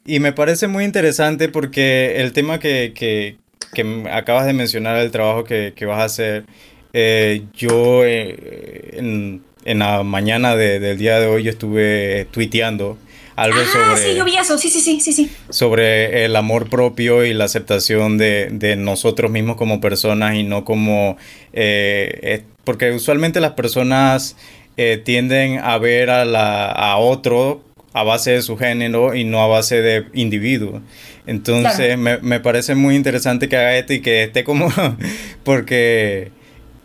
Y me parece muy interesante porque el tema que, que, que acabas de mencionar, el trabajo que, que vas a hacer, eh, yo eh, en, en, la mañana de, del día de hoy yo estuve tuiteando algo ah, sobre... Sí, yo vi eso, sí, sí, sí, sí, sí. Sobre el amor propio y la aceptación de, de nosotros mismos como personas y no como... Eh, porque usualmente las personas tienden a ver a, la, a otro a base de su género y no a base de individuo. Entonces me, parece muy interesante que haga esto y que esté como, *laughs* porque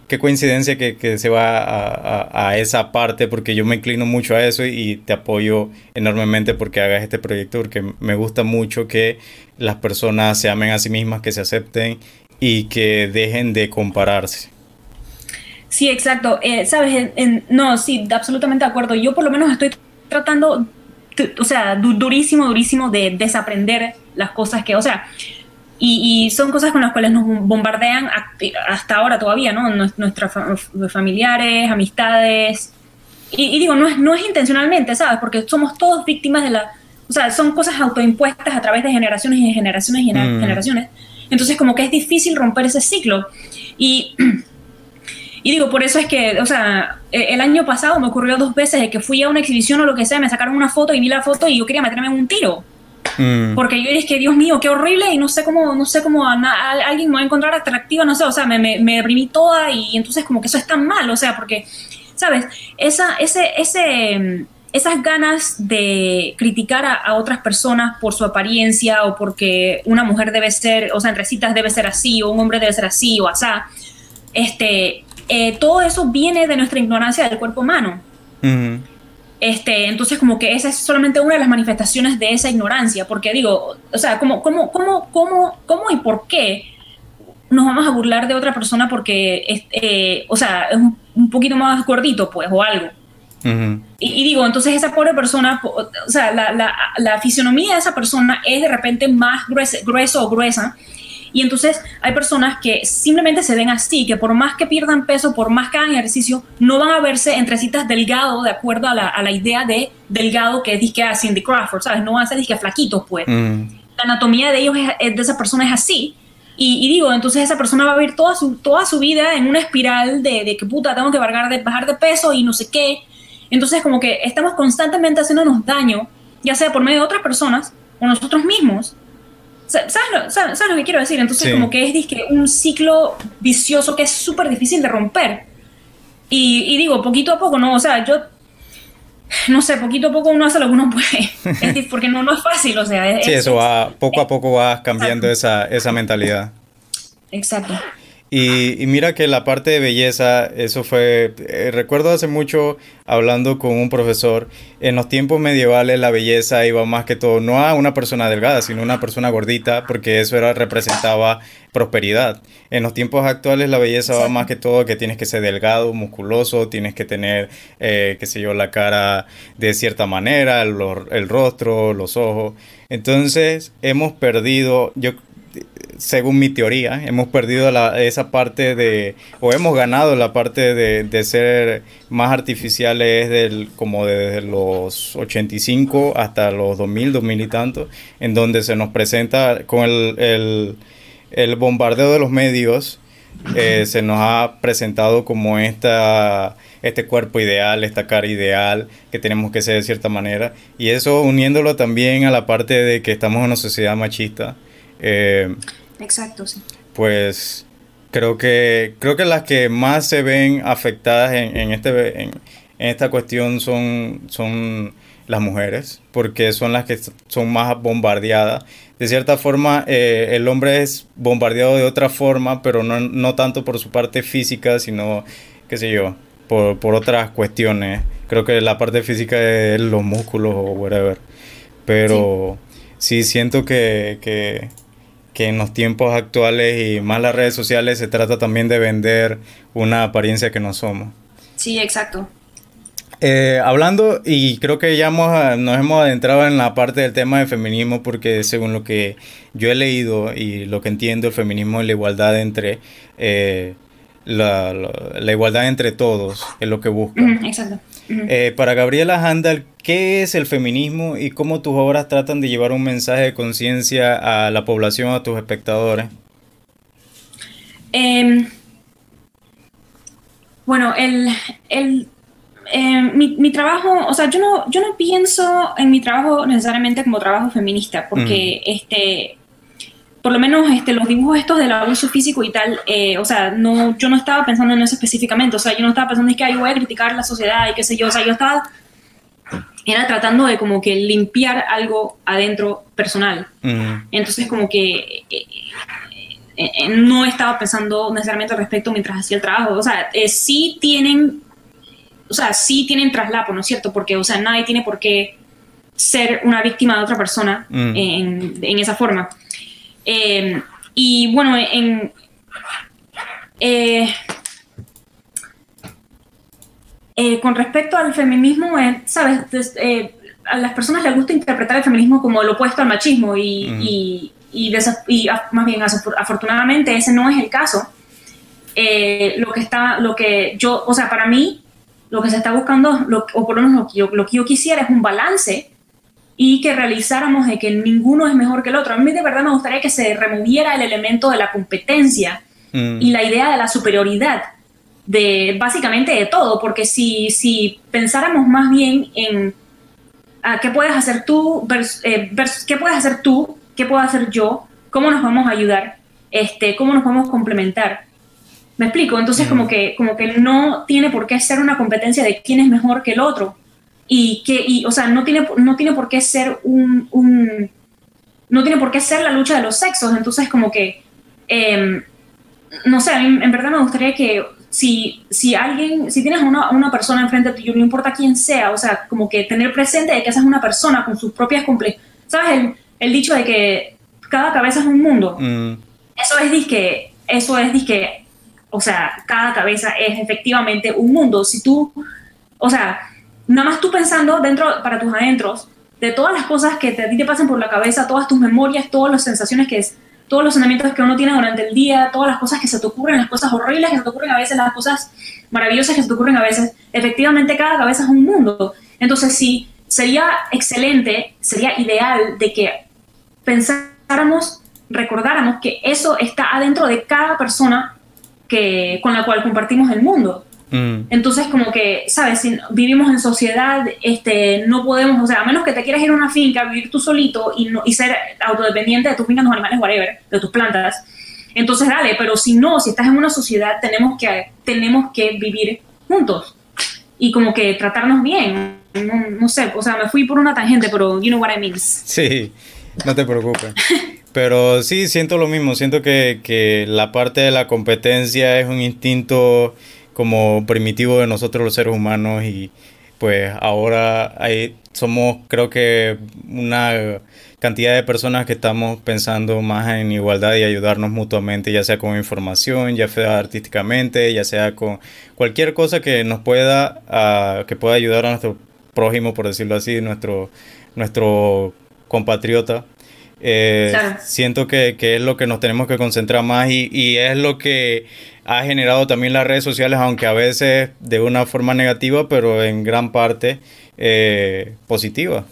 qué coincidencia que, se va a, a, esa parte, porque yo me inclino mucho a eso y te apoyo enormemente porque hagas este proyecto, porque me gusta mucho que las personas se amen a sí mismas, que se acepten y que dejen de compararse. Sí, exacto. Eh, Sabes, no, sí, absolutamente de acuerdo. Yo por lo menos estoy tratando o sea, durísimo, durísimo de desaprender las cosas que, o sea, y, son cosas con las cuales nos bombardean hasta ahora todavía, ¿no? Nuestros familiares, amistades. Y, digo, no es, no es intencionalmente, ¿sabes? Porque somos todos víctimas de la... O sea, son cosas autoimpuestas a través de generaciones y generaciones y mm. generaciones. Entonces, como que es difícil romper ese ciclo. Y *clears throat* Y digo, por eso es que, o sea, e, el año pasado me ocurrió dos veces de que fui a una exhibición o lo que sea, me sacaron una foto y vi la foto y yo quería meterme en un tiro. Mm. Porque yo dije Dios mío, qué horrible y no sé cómo, no sé cómo alguien me va a encontrar atractiva, no sé, o sea, me, me, me, deprimí toda y entonces como que eso es tan mal, o sea, porque, ¿sabes? Esa, ese, ese, esas ganas de criticar a, a, otras personas por su apariencia o porque una mujer debe ser, o sea, en recitas debe ser así o un hombre debe ser así o asá, este, eh, todo eso viene de nuestra ignorancia del cuerpo humano. este, entonces, como que esa es solamente una de las manifestaciones de esa ignorancia, porque digo, o sea, ¿cómo, cómo, cómo, cómo, cómo y por qué nos vamos a burlar de otra persona porque, eh, o sea, es un, poquito más gordito, pues, o algo? y, digo, entonces esa pobre persona, o sea, la, la, la, fisionomía de esa persona es de repente más gruesa, grueso o gruesa y entonces hay personas que simplemente se ven así, que por más que pierdan peso, por más que hagan ejercicio, no van a verse entre citas delgado de acuerdo a la, a la idea de delgado que es que a Cindy Crawford, ¿sabes? No van a ser disque flaquitos, pues. Mm. La anatomía de ellos, es, de esa persona es así. Y, digo, entonces esa persona va a vivir toda su, toda su vida en una espiral de, de que puta, tengo que bajar de, bajar de peso y no sé qué. Entonces como que estamos constantemente haciéndonos daño, ya sea por medio de otras personas o nosotros mismos. ¿Sabes lo, lo que quiero decir? Entonces como que es un ciclo vicioso que es súper difícil de romper. Y, y, digo, poquito a poco, ¿no? O sea, yo no sé, poquito a poco uno hace lo que uno puede, *laughs* porque no, no es fácil, o sea. sí, eso va, poco a poco vas cambiando esa, esa mentalidad. Exacto. Y, mira que la parte de belleza, eso fue, eh, recuerdo hace mucho hablando con un profesor, en los tiempos medievales la belleza iba más que todo, no a una persona delgada, sino a una persona gordita, porque eso era, representaba prosperidad. En los tiempos actuales la belleza va más que todo que tienes que ser delgado, musculoso, tienes que tener, eh, qué sé yo, la cara de cierta manera, el, el rostro, los ojos. Entonces hemos perdido, yo según mi teoría, hemos perdido esa parte de, o hemos ganado la parte de, ser más artificiales del, como desde los 85 hasta los 2000, 2000 y tanto, en donde se nos presenta con el, bombardeo de los medios, eh, se nos ha presentado como esta este cuerpo ideal, esta cara ideal, que tenemos que ser de cierta manera. Y eso uniéndolo también a la parte de que estamos en una sociedad machista. Eh, Exacto, sí. Pues creo que, creo que las que más se ven afectadas en, este, en, esta cuestión son, son las mujeres, porque son las que son más bombardeadas. De cierta forma, eh, el hombre es bombardeado de otra forma, pero no, no, tanto por su parte física, sino, qué sé yo, por, por otras cuestiones. Creo que la parte física es los músculos o whatever. Pero sí, siento que, que que en los tiempos actuales y más las redes sociales se trata también de vender una apariencia que no somos. Sí, exacto. Eh, hablando, y creo que ya nos hemos adentrado en la parte del tema del feminismo, porque según lo que yo he leído y lo que entiendo, el feminismo es la igualdad entre eh, la, la, igualdad entre todos, es lo que busca. exacto. Eh, para Gabriela Handel, ¿qué es el feminismo y cómo tus obras tratan de llevar un mensaje de conciencia a la población, a tus espectadores? Em, bueno, el, el em, mi, trabajo, o sea, yo no, yo no pienso en mi trabajo necesariamente como trabajo feminista, porque este, por lo menos este, los dibujos estos del abuso físico y tal, eh, o sea, no, yo no estaba pensando en eso específicamente, o sea, yo no estaba pensando en que Ay, voy a criticar la sociedad y qué sé yo, o sea, yo estaba, era tratando de como que limpiar algo adentro personal. Entonces como que eh, eh, no estaba pensando necesariamente al respecto mientras hacía el trabajo, o sea, sí tienen, o sea, sí tienen traslapo, ¿no es cierto? Porque, o sea, nadie tiene por qué ser una víctima de otra persona en, en esa forma. Em, y bueno, en, eh, eh, con respecto al feminismo, eh, ¿sabes? a las personas les gusta interpretar el feminismo como el opuesto al machismo y, y, más bien afortunadamente ese no es el caso. lo que está, lo que yo, o sea, para mí, lo que se está buscando, o por lo menos lo que, yo, lo que yo quisiera es un balance y que realizáramos de que ninguno es mejor que el otro. A mí de verdad me gustaría que se removiera el elemento de la competencia mm. y la idea de la superioridad de básicamente de todo, porque si, si pensáramos más bien en a qué puedes hacer tú eh, qué puedes hacer tú, qué puedo hacer yo, cómo nos vamos a ayudar, este, cómo nos vamos a complementar. ¿Me explico? Entonces, como, mm. que, como que no tiene por qué ser una competencia de quién es mejor que el otro, y que, y, o sea, no tiene, no tiene por qué ser un, un, no tiene por qué ser la lucha de los sexos, entonces como que, em, no sé, a mí en verdad me gustaría que si, si alguien, si tienes una, una persona enfrente ti, no importa quién sea, o sea, como que tener presente de que esa es una persona con sus propias complejidades, ¿sabes? El, el, dicho de que cada cabeza es un mundo, mm. eso es disque, eso es disque, o sea, cada cabeza es efectivamente un mundo, si tú, o sea, nada más tú pensando dentro, para tus adentros, de todas las cosas que te, a ti te pasan por la cabeza, todas tus memorias, todas las sensaciones que es, todos los sentimientos que uno tiene durante el día, todas las cosas que se te ocurren, las cosas horribles que se te ocurren a veces, las cosas maravillosas que se te ocurren a veces, efectivamente cada cabeza es un mundo. Entonces sí, sería excelente, sería ideal de que pensáramos, recordáramos que eso está adentro de cada persona que, con la cual compartimos el mundo. Mm. Entonces, como que, ¿sabes? Si vivimos en sociedad, este, no podemos, o sea, a menos que te quieras ir a una finca, vivir tú solito y, no, y ser autodependiente de tus fincas, tus animales, whatever, de tus plantas, entonces dale, pero si no, si estás en una sociedad, tenemos que, tenemos que vivir juntos y como que tratarnos bien. No, sé, o sea, me fui por una tangente, pero you know what I mean. Sí, no te preocupes. Pero sí, siento lo mismo, siento que, que la parte de la competencia es un instinto como primitivo de nosotros los seres humanos y pues ahora hay, somos creo que una cantidad de personas que estamos pensando más en igualdad y ayudarnos mutuamente, ya sea con información, ya sea artísticamente, ya sea con cualquier cosa que nos pueda, uh, que pueda ayudar a nuestro prójimo, por decirlo así, nuestro, nuestro compatriota. Eh, siento que, que, es lo que nos tenemos que concentrar más y, y es lo que ha generado también las redes sociales, aunque a veces de una forma negativa, pero en gran parte eh, positiva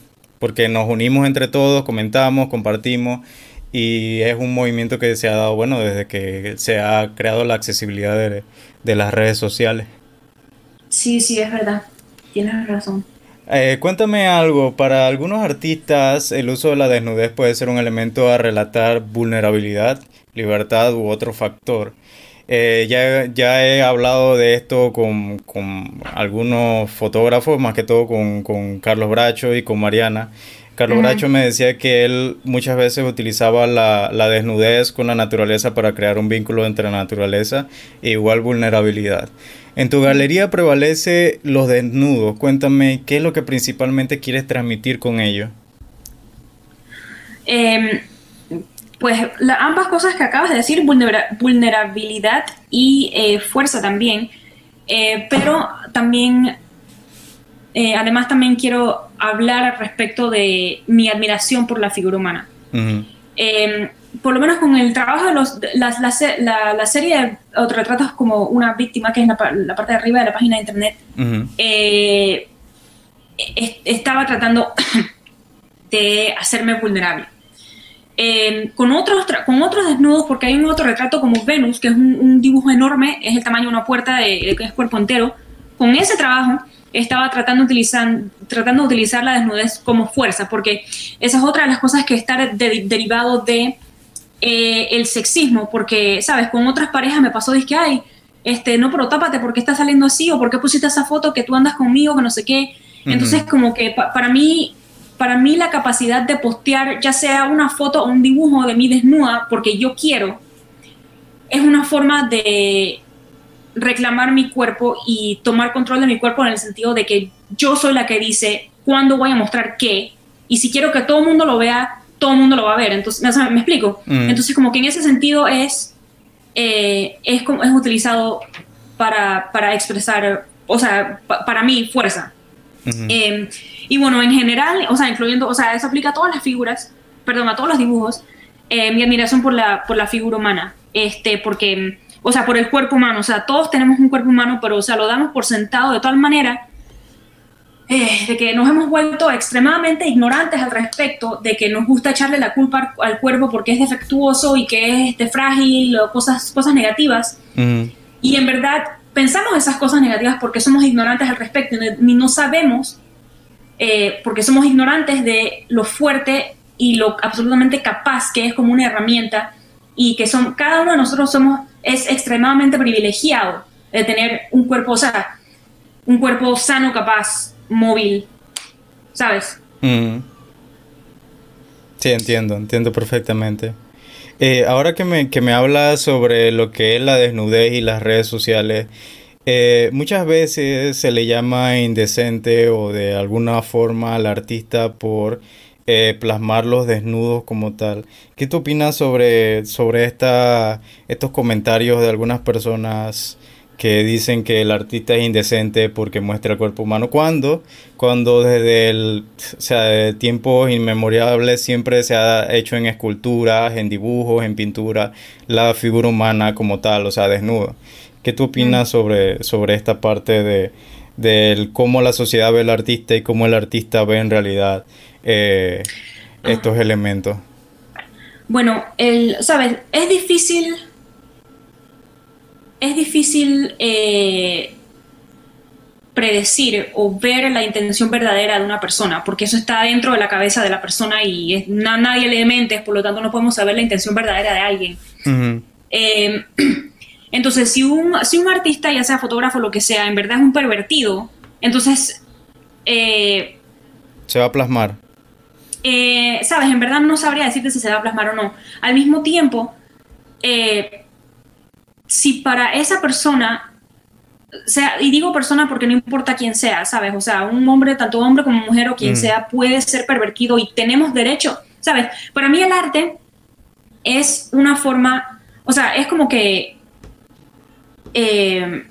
porque nos unimos entre todos, comentamos, compartimos y es un movimiento que se ha dado, bueno, desde que se ha creado la accesibilidad de, las redes sociales. Sí, sí, es verdad, tienes razón. Eh, cuéntame algo, para algunos artistas el uso de la desnudez puede ser un elemento a relatar vulnerabilidad, libertad u otro factor. Eh, ya, ya he hablado de esto con, algunos fotógrafos, más que todo con, Carlos Bracho y con Mariana. Carlos Bracho me decía que él muchas veces utilizaba la, desnudez con la naturaleza para crear un vínculo entre la naturaleza e igual vulnerabilidad. En tu galería prevalece los desnudos. Cuéntame, ¿qué es lo que principalmente quieres transmitir con ellos? Em, pues ambas cosas que acabas de decir, vulnerabilidad y eh, fuerza también, eh, pero también, eh, además también quiero hablar respecto de mi admiración por la figura humana. Em, por lo menos con el trabajo de los, la, la, serie de autorretratos como una víctima, que es la, parte de arriba de la página de internet, estaba tratando *coughs* de hacerme vulnerable. Em, con, otros con otros desnudos, porque hay un otro retrato como Venus, que es un, dibujo enorme, es el tamaño de una puerta, de, que es cuerpo entero. Con ese trabajo estaba tratando, utilizar, tratando de utilizar la desnudez como fuerza, porque esa es otra de las cosas que está derivado de eh, el sexismo, porque, ¿sabes? Con otras parejas me pasó, dije, ay, este, no, pero tápate, porque está saliendo así? ¿O por qué pusiste esa foto que tú andas conmigo, que no sé qué? Entonces, como que para mí para mí la capacidad de postear ya sea una foto o un dibujo de mí desnuda porque yo quiero, es una forma de reclamar mi cuerpo y tomar control de mi cuerpo en el sentido de que yo soy la que dice cuándo voy a mostrar qué y si quiero que todo el mundo lo vea, todo el mundo lo va a ver. Entonces, ¿me explico? Mm. Entonces, como que en ese sentido es, eh, es, es utilizado para, para expresar, o sea, para mí, fuerza. Em, y bueno, en general, o sea, incluyendo, o sea, eso aplica a todas las figuras, perdón, a todos los dibujos, eh, mi admiración por la, por la figura humana, este, porque, o sea, por el cuerpo humano, o sea, todos tenemos un cuerpo humano, pero, o sea, lo damos por sentado de tal manera eh, de que nos hemos vuelto extremadamente ignorantes al respecto, de que nos gusta echarle la culpa al, cuerpo porque es defectuoso y que es este, frágil o cosas, cosas negativas. Y en verdad, pensamos esas cosas negativas porque somos ignorantes al respecto, ni no sabemos, eh, porque somos ignorantes de lo fuerte y lo absolutamente capaz que es como una herramienta y que son, cada uno de nosotros somos, es extremadamente privilegiado de tener un cuerpo, o sea, un cuerpo sano, capaz, móvil, ¿sabes? Mm. Sí, entiendo, entiendo perfectamente. Eh, ahora que me, que me hablas sobre lo que es la desnudez y las redes sociales, eh, muchas veces se le llama indecente o de alguna forma al artista por eh, plasmar los desnudos como tal. ¿Qué tú opinas sobre, sobre estos comentarios de algunas personas que dicen que el artista es indecente porque muestra el cuerpo humano, cuando, cuando desde el, o sea, tiempos inmemorables siempre se ha hecho en esculturas, en dibujos, en pintura, la figura humana como tal, o sea, desnuda. ¿Qué tú opinas mm. sobre, sobre esta parte de, de cómo la sociedad ve al artista y cómo el artista ve en realidad eh, estos elementos? Bueno, el, sabes, es difícil es difícil eh, predecir o ver la intención verdadera de una persona, porque eso está dentro de la cabeza de la persona y es, nadie le mentes, por lo tanto no podemos saber la intención verdadera de alguien. Eh, *clears throat* entonces, si un, si un artista, ya sea fotógrafo o lo que sea, en verdad es un pervertido, entonces... Eh, se va a plasmar. Eh, Sabes, en verdad no sabría decirte si se va a plasmar o no. Al mismo tiempo, si para esa persona sea, y digo persona porque no importa quién sea, ¿sabes? O sea, un hombre, tanto hombre como mujer o quien mm. sea, puede ser pervertido y tenemos derecho, ¿sabes? Para mí el arte es una forma, o sea, es como que... Eh,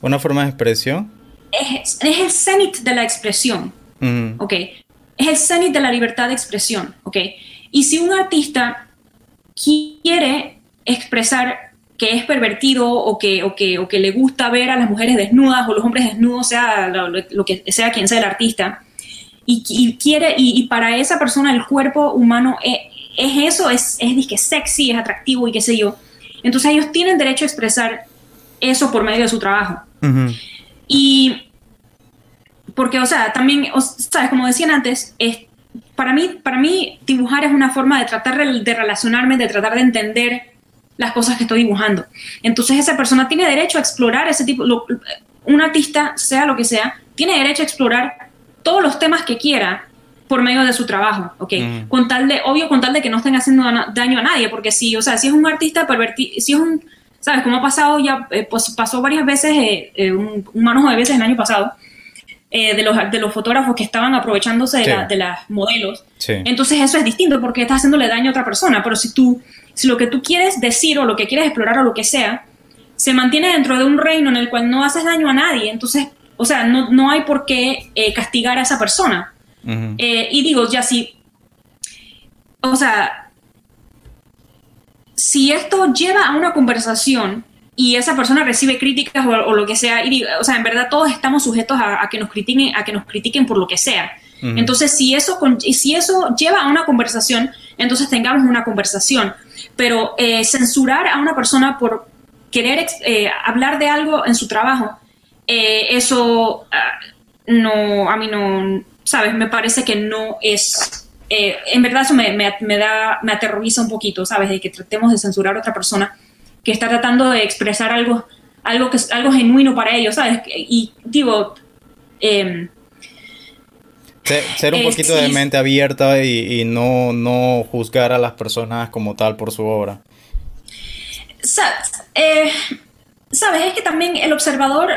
¿Una forma de expresión? Es, el cenit de la expresión, mm. ¿ok? Es el cenit de la libertad de expresión, ¿ok? Y si un artista quiere expresar que es pervertido o que, o, que, o que le gusta ver a las mujeres desnudas o los hombres desnudos, sea lo, que sea quien sea el artista, y, quiere, y, para esa persona el cuerpo humano es, es eso, es, es que sexy, es atractivo y qué sé yo. Entonces ellos tienen derecho a expresar eso por medio de su trabajo. Y porque, o sea, también, sabes, como decían antes, es, para, mí, para mí dibujar es una forma de tratar de relacionarme, de tratar de entender las cosas que estoy dibujando. Entonces esa persona tiene derecho a explorar ese tipo, un artista, sea lo que sea, tiene derecho a explorar todos los temas que quiera por medio de su trabajo, ¿ok? Con tal de, obvio, con tal de que no estén haciendo daño a nadie, porque si, o sea, si es un artista pervertido, si es un, ¿sabes? Como ha pasado ya, eh, pues pasó varias veces, eh, eh, un, un de veces el año pasado, de, los, de los fotógrafos que estaban aprovechándose de, de las modelos. Entonces eso es distinto porque estás haciéndole daño a otra persona, pero si tú si lo que tú quieres decir o lo que quieres explorar o lo que sea, se mantiene dentro de un reino en el cual no haces daño a nadie, entonces, o sea, no, no hay por qué eh, castigar a esa persona. Eh, y digo, ya si, o sea, si esto lleva a una conversación y esa persona recibe críticas o, lo que sea, y, o sea, en verdad todos estamos sujetos a, que nos critiquen, a que nos critiquen por lo que sea. Entonces, si eso, si eso lleva a una conversación, entonces tengamos una conversación. Pero eh, censurar a una persona por querer eh, hablar de algo en su trabajo, eh, eso ah, no, a mí no, ¿sabes? Me parece que no es, en verdad eso me, me, da, me aterroriza un poquito, ¿sabes? De que tratemos de censurar a otra persona que está tratando de expresar algo, algo, que, algo genuino para ellos, ¿sabes? Y digo, eh, ser, un poquito de mente abierta y, no, no, juzgar a las personas como tal por su obra. Eh, Sabes, es que también el observador,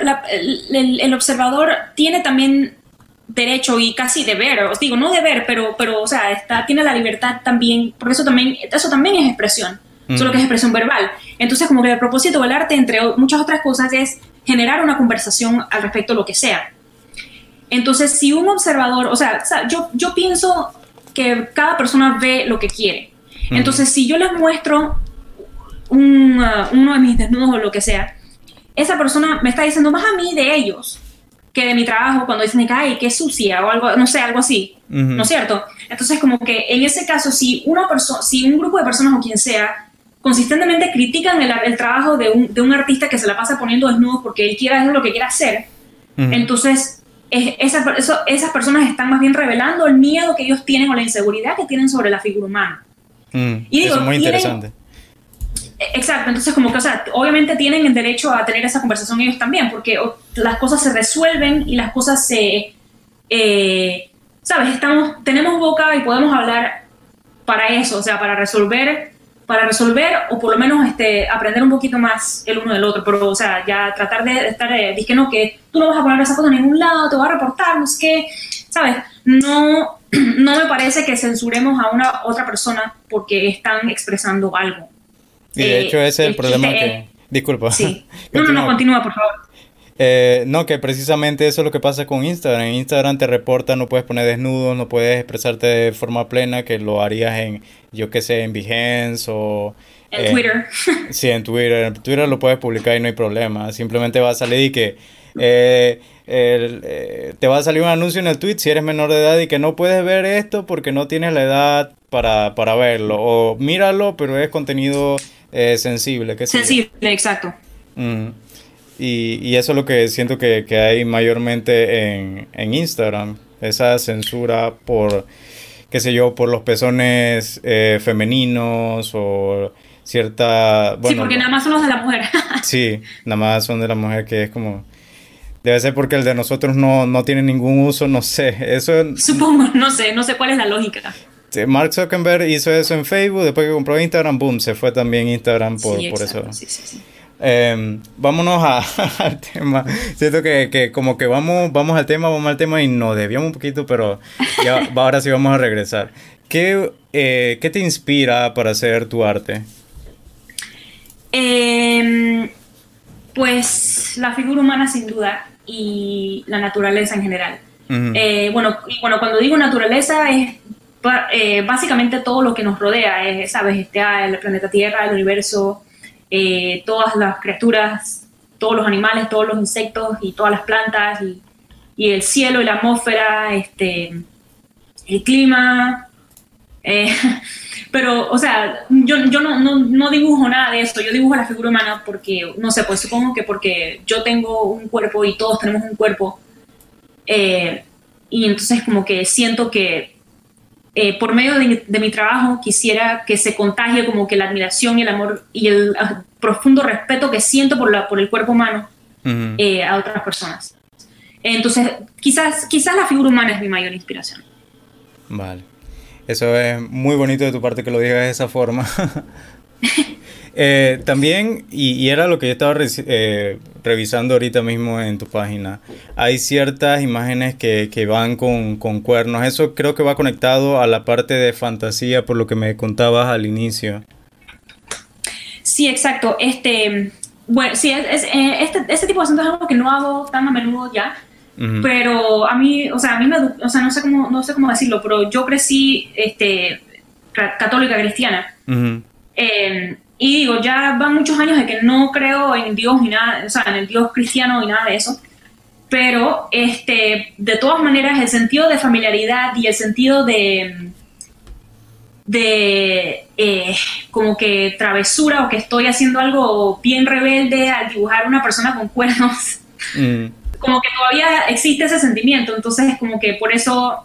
el, observador tiene también derecho y casi deber, os digo, no deber, pero, pero o sea, está, tiene la libertad también, porque eso también, eso también es expresión, solo que es expresión verbal. Entonces, como que el propósito del arte, entre muchas otras cosas, es generar una conversación al respecto de lo que sea. Entonces, si un observador, o sea, yo, yo pienso que cada persona ve lo que quiere. Entonces, si yo les muestro un, uh, uno de mis desnudos o lo que sea, esa persona me está diciendo más a mí de ellos que de mi trabajo cuando dicen que, ay, qué sucia o algo, no sé, algo así, ¿no es cierto? Entonces, como que en ese caso, si, una persona, si un grupo de personas o quien sea consistentemente critican el, el trabajo de un, de un, artista que se la pasa poniendo desnudos porque él quiera hacer lo que quiera hacer, entonces esas personas están más bien revelando el miedo que ellos tienen o la inseguridad que tienen sobre la figura humana. Mm, y eso es muy interesante. Exacto, entonces como que, o sea, obviamente tienen el derecho a tener esa conversación ellos también, porque las cosas se resuelven y las cosas se, eh, ¿sabes? Estamos, tenemos boca y podemos hablar para eso, o sea, para resolver para resolver o por lo menos este, aprender un poquito más el uno del otro, pero o sea, ya tratar de estar, eh, que no, que tú no vas a poner esa cosa en ningún lado, te va a reportar, no sé qué, ¿sabes? No, *clears throat* no me parece que censuremos a una otra persona porque están expresando algo. Y de hecho ese es el, problema que... Disculpa. Sí. *laughs* no, no, no, continúa, por favor. Eh, no, que precisamente eso es lo que pasa con Instagram. En Instagram te reporta, no puedes poner desnudo, no puedes expresarte de forma plena, que lo harías en, yo qué sé, en Behance o... En Twitter. *laughs* Sí, en Twitter. En Twitter lo puedes publicar y no hay problema. Simplemente va a salir y que... Eh, eh, te va a salir un anuncio en el tweet si eres menor de edad y que no puedes ver esto porque no tienes la edad para, para verlo. O míralo, pero es contenido sensible. sensible, exacto. Mm. Y, eso es lo que siento que, hay mayormente en, en, Instagram. Esa censura por, qué sé yo, por los pezones eh, femeninos o cierta... Bueno, sí, porque nada más son los de la mujer. sí, nada más son de la mujer que es como... Debe ser porque el de nosotros no, no tiene ningún uso, no sé. Eso... Supongo, *laughs* no sé, no sé cuál es la lógica. Mark Zuckerberg hizo eso en Facebook, después que compró Instagram, boom, se fue también Instagram por, por eso. Sí, sí, sí. Em, vámonos *laughs* al tema. Siento que, como que vamos, vamos al tema, vamos al tema y nos debíamos un poquito, pero ya, *laughs* ahora sí vamos a regresar. ¿Qué, eh, ¿Qué te inspira para hacer tu arte? Em, pues la figura humana sin duda y la naturaleza en general. Eh, bueno, bueno, cuando digo naturaleza es eh, básicamente todo lo que nos rodea, es, ¿sabes? Este, ah, el planeta Tierra, el universo, eh, todas las criaturas, todos los animales, todos los insectos y todas las plantas y, el cielo y la atmósfera, este, el clima. Eh, *laughs* pero, o sea, yo, yo no, no, dibujo nada de esto, yo dibujo la figura humana porque, no sé, pues supongo que porque yo tengo un cuerpo y todos tenemos un cuerpo. Eh, y entonces como que siento que eh, por medio de, mi trabajo quisiera que se contagie como que la admiración y el amor y el ah, profundo respeto que siento por, la, por el cuerpo humano eh, a otras personas. Entonces, quizás, quizás la figura humana es mi mayor inspiración. Vale. Eso es muy bonito de tu parte que lo digas de esa forma. *laughs* Eh, también, y, era lo que yo estaba eh, revisando ahorita mismo en tu página, hay ciertas imágenes que, van con, cuernos. Eso creo que va conectado a la parte de fantasía, por lo que me contabas al inicio. Sí, exacto. Este, bueno, sí, es, eh, este, este, tipo de asuntos es algo que no hago tan a menudo ya. Pero a mí, o sea, a mí me, o sea, no sé cómo, no sé cómo decirlo, pero yo crecí, este, católica cristiana. Y digo, ya van muchos años de que no creo en Dios ni nada, o sea, en el Dios cristiano ni nada de eso. Pero, este, de todas maneras, el sentido de familiaridad y el sentido de, de eh, como que travesura o que estoy haciendo algo bien rebelde al dibujar una persona con cuernos, mm. Como que todavía existe ese sentimiento. Entonces, como que por eso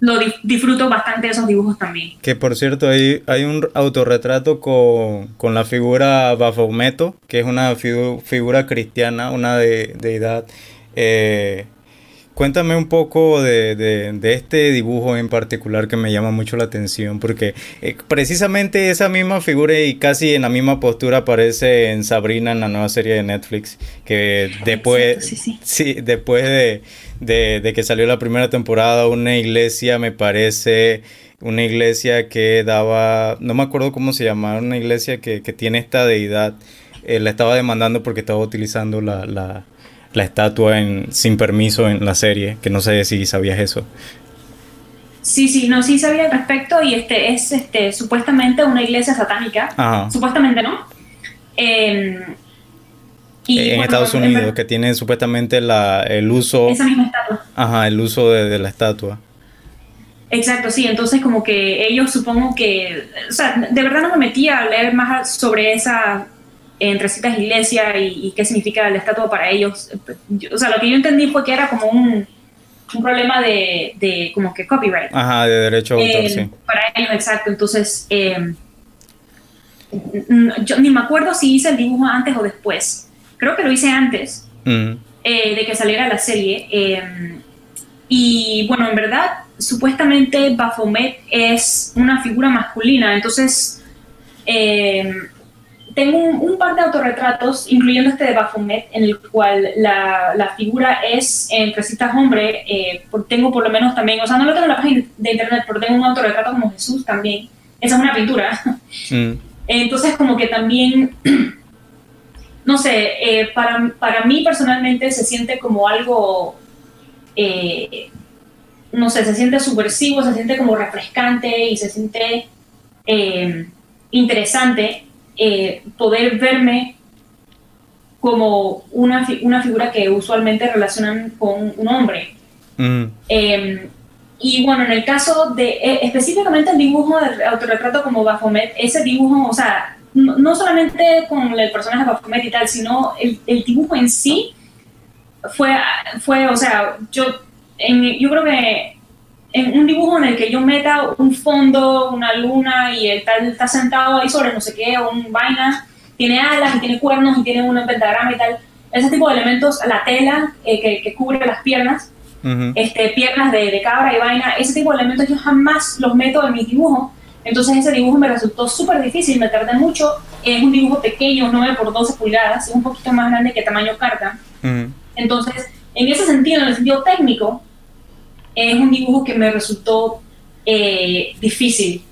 lo disfruto bastante de esos dibujos también. Que por cierto, hay, hay un autorretrato con, la figura Baphometo, que es una figura cristiana, una de, deidad. Eh, cuéntame un poco de, este dibujo en particular que me llama mucho la atención, porque eh, precisamente esa misma figura y casi en la misma postura aparece en Sabrina, en la nueva serie de Netflix, que después, sí, después de de, que salió la primera temporada, una iglesia, me parece, una iglesia que daba, no me acuerdo cómo se llamaba, una iglesia que, tiene esta deidad, eh, la estaba demandando porque estaba utilizando la, la, estatua en, sin permiso en la serie, que no sé si sabías eso. Sí, sí, no, sí sabía al respecto y este es este, supuestamente una iglesia satánica, supuestamente, ¿no? Em, en Estados Unidos, que tienen supuestamente la, el uso... Esa misma estatua. Ajá, el uso de, la estatua. Exacto, sí, entonces como que ellos supongo que, o sea, de verdad no me metí a leer más sobre esa entre citas iglesia y, qué significa la estatua para ellos. O sea, lo que yo entendí fue que era como un, un problema de, de, como que copyright. Ajá, de derecho a autor, eh, sí. Para ellos, exacto. Entonces, eh, yo ni me acuerdo si hice el dibujo antes o después creo que lo hice antes mm. eh, de que saliera la serie. Eh, y bueno, en verdad, supuestamente Baphomet es una figura masculina, entonces eh, tengo un, par de autorretratos, incluyendo este de Baphomet, en el cual la, figura es entre citas hombre. tengo por lo menos también, o sea, no lo tengo en la página de internet, pero tengo un autorretrato como Jesús también. Esa es una pintura. *laughs* Mm. Entonces, como que también *clears throat* no sé, eh, para, para, mí personalmente se siente como algo, eh, no sé, se siente subversivo, se siente como refrescante y se siente eh, poder verme como una, una, figura que usualmente relacionan con un hombre. Mm. Em, y bueno, en el caso de específicamente el dibujo del autorretrato como Baphomet, ese dibujo, o sea, no, solamente con el personaje de Baphomet y tal, sino el, el, dibujo en sí fue, fue o sea, yo, en, yo creo que en un dibujo en el que yo meta un fondo, una luna y el tal está sentado ahí sobre no sé qué, o un vaina, tiene alas y tiene cuernos y tiene un pentagrama y tal, ese tipo de elementos, la tela eh, que, que, cubre las piernas, este, piernas de, de, cabra y vaina, ese tipo de elementos yo jamás los meto en mi dibujo. Entonces ese dibujo me resultó súper difícil, me tardé mucho. Es un dibujo pequeño, 9 por 12 pulgadas, es un poquito más grande que tamaño carta. Entonces, en ese sentido, en el sentido técnico, es un dibujo que me resultó eh, difícil.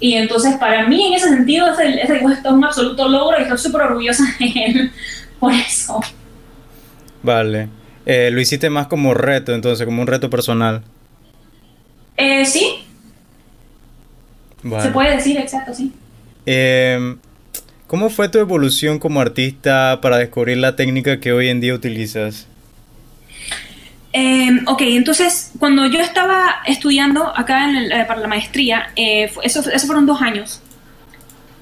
Y entonces, para mí, en ese sentido, ese, ese dibujo es un absoluto logro y estoy súper orgullosa de él *laughs* por eso. Vale. Eh, lo hiciste más como reto, entonces, como un reto personal. Eh, sí. Se puede decir, exacto, sí. Em, ¿Cómo fue tu evolución como artista para descubrir la técnica que hoy en día utilizas? Eh, ok, entonces cuando yo estaba estudiando acá eh, para la maestría, eh, eso, eso, fueron dos años.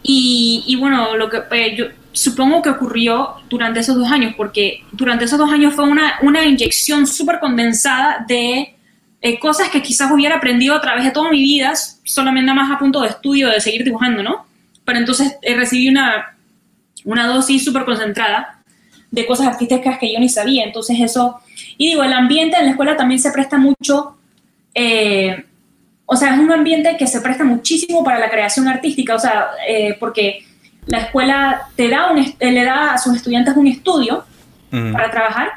Y, y bueno, lo que eh, yo supongo que ocurrió durante esos dos años, porque durante esos dos años fue una, una inyección súper condensada de cosas que quizás hubiera aprendido a través de toda mi vida, solamente más a punto de estudio, de seguir dibujando, ¿no? Pero entonces recibí una, una dosis súper concentrada de cosas artísticas que yo ni sabía. Entonces eso, y digo, el ambiente en la escuela también se presta mucho, eh, o sea, es un ambiente que se presta muchísimo para la creación artística, o sea, eh, porque la escuela te da un, le da a sus estudiantes un estudio para trabajar.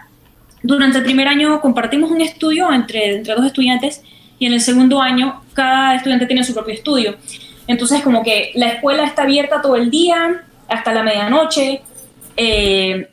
Durante el primer año compartimos un estudio entre, entre dos estudiantes y en el segundo año cada estudiante tiene su propio estudio. Entonces, como que la escuela está abierta todo el día, hasta la medianoche. Eh,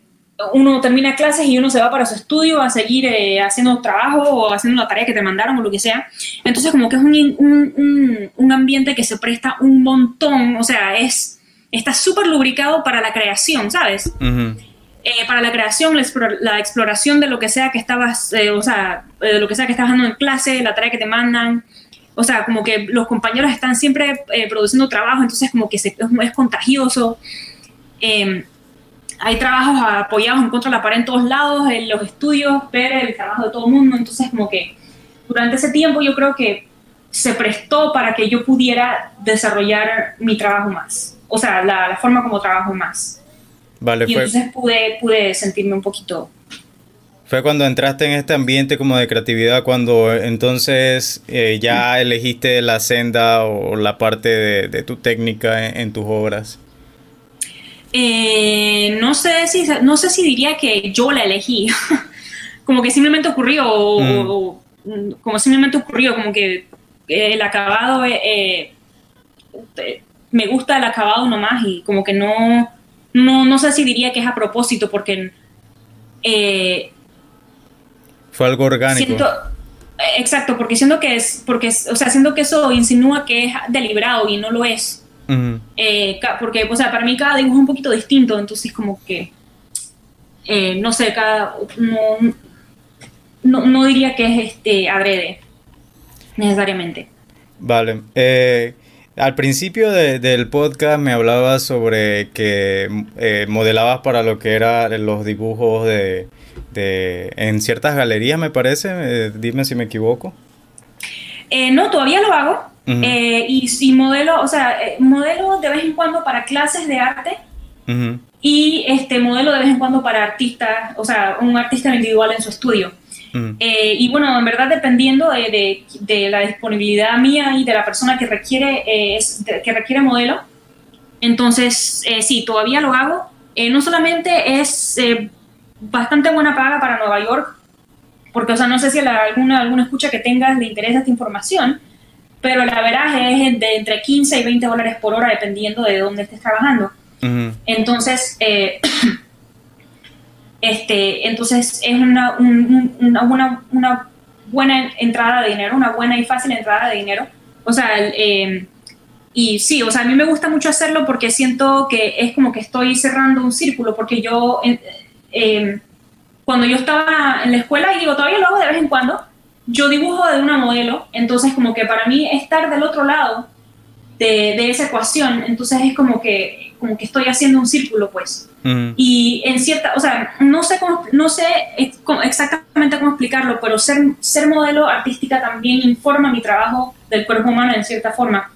uno termina clases y uno se va para su estudio a seguir eh, haciendo trabajo o haciendo la tarea que te mandaron o lo que sea. Entonces como que es un, un, ambiente que se presta un montón, o sea, es, está súper lubricado para la creación, ¿sabes? Eh, para la creación, la, exploración de lo que sea que estabas, eh, o sea, de lo que sea que estás dando en clase, la tarea que te mandan. O sea, como que los compañeros están siempre produciendo trabajo, entonces como que se, es, es contagioso. Em, hay trabajos apoyados en contra de la pared en todos lados, en los estudios, ver el trabajo de todo el mundo, entonces como que durante ese tiempo yo creo que se prestó para que yo pudiera desarrollar mi trabajo más, o sea, la, forma como trabajo más. Vale, y entonces pude, pude sentirme un poquito... Fue cuando entraste en este ambiente como de creatividad, cuando entonces eh, ya elegiste la senda o la parte de, tu técnica en tus obras. Eh, no, sé si, no sé si diría que yo la elegí, *laughs* como que simplemente ocurrió, o, mm. como simplemente ocurrió, como que el acabado, eh, eh, me gusta el acabado nomás y como que no, no, no sé si diría que es a propósito, porque... Fue algo orgánico. exacto, porque siento que es, porque, o sea, siento que eso insinúa que es deliberado y no lo es. Eh, porque, o sea, para mí cada dibujo es un poquito distinto, entonces como que, eh, no sé, cada, no, no, diría que es este adrede, necesariamente. Vale. Eh, al principio del podcast me hablabas sobre que modelabas para lo que eran los dibujos de, de, en ciertas galerías, me parece. dime si me equivoco. no, todavía lo hago. Eh, y, modelo, o sea, eh, modelo de vez en cuando para clases de arte y este modelo de vez en cuando para artistas, o sea, un artista individual en su estudio. Eh, y bueno, en verdad dependiendo de, de, la disponibilidad mía y de la persona que requiere, que requiere modelo, entonces sí, todavía lo hago. no solamente es bastante buena paga para Nueva York, porque, o sea, no sé si alguna, alguna escucha que tengas le interesa esta información, pero la verdad es de entre 15 y 20 dólares por hora dependiendo de dónde estés trabajando. Entonces, eh, *clears throat* este, entonces es una, una, una, buena entrada de dinero, una buena y fácil entrada de dinero. O sea, em, y sí, o sea, a mí me gusta mucho hacerlo porque siento que es como que estoy cerrando un círculo, porque yo, eh, cuando yo estaba en la escuela, y digo, todavía lo hago de vez en cuando, yo dibujo de una modelo, entonces como que para mí estar del otro lado de, esa ecuación, entonces es como que, como que estoy haciendo un círculo, pues. Y en cierta, o sea, no sé, cómo, no sé exactamente cómo explicarlo, pero ser, ser modelo artística también informa mi trabajo del cuerpo humano en cierta forma.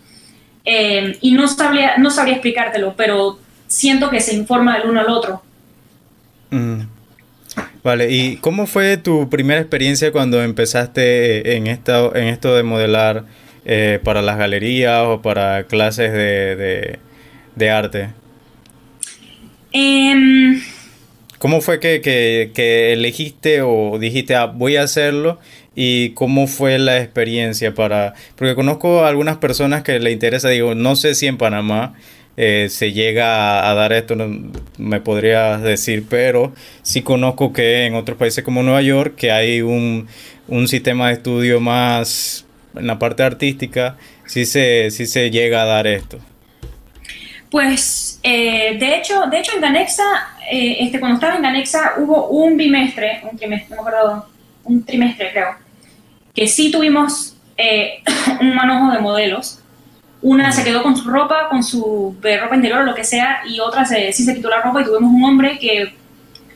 Eh, y no sabría, no sabría explicártelo, pero siento que se informa el uno al otro. Vale, ¿y cómo fue tu primera experiencia cuando empezaste en, esta, en esto de modelar eh, para las galerías o para clases de, de, arte? Em, ¿Cómo fue que, elegiste o dijiste, ah, voy a hacerlo? ¿Y cómo fue la experiencia para...? Porque conozco a algunas personas que le interesa, digo, no sé si en Panamá eh, se llega a, dar esto, me podrías decir, pero sí conozco que en otros países como Nueva York, que hay un, un sistema de estudio más en la parte artística, sí se, sí se llega a dar esto. Pues, eh, de hecho, de hecho en Ganexa, eh, este, cuando estaba en Ganexa hubo un bimestre, un trimestre, no me acuerdo, un trimestre creo, que sí tuvimos *coughs* un manojo de modelos una se quedó con su ropa, con su ropa interior o lo que sea, y otra se, sí se quitó la ropa y tuvimos un hombre que...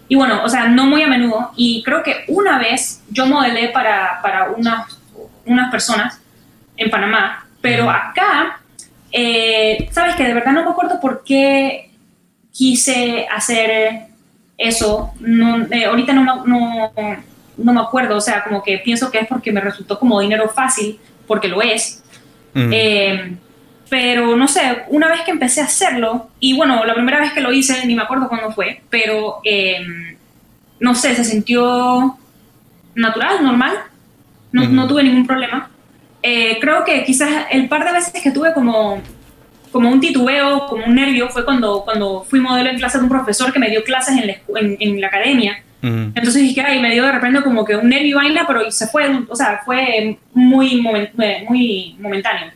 Y bueno, o sea, no muy a menudo. Y creo que una vez yo modelé para, para unas, unas personas en Panamá, pero acá, eh, sabes que de verdad no me acuerdo por qué quise hacer eso. No, eh, ahorita no, no, no, me acuerdo, o sea, como que pienso que es porque me resultó como dinero fácil, porque lo es. Eh, pero no sé, una vez que empecé a hacerlo, y bueno, la primera vez que lo hice, ni me acuerdo cuándo fue, pero em, no sé, se sintió natural, normal, no, no tuve ningún problema. Eh, creo que quizás el par de veces que tuve como, como un titubeo, como un nervio, fue cuando, cuando fui modelo en clase de un profesor que me dio clases en la, en, la academia. Entonces dije, ay, me dio de repente como que un nervio baila, pero se fue, o sea, fue muy, muy momentáneo.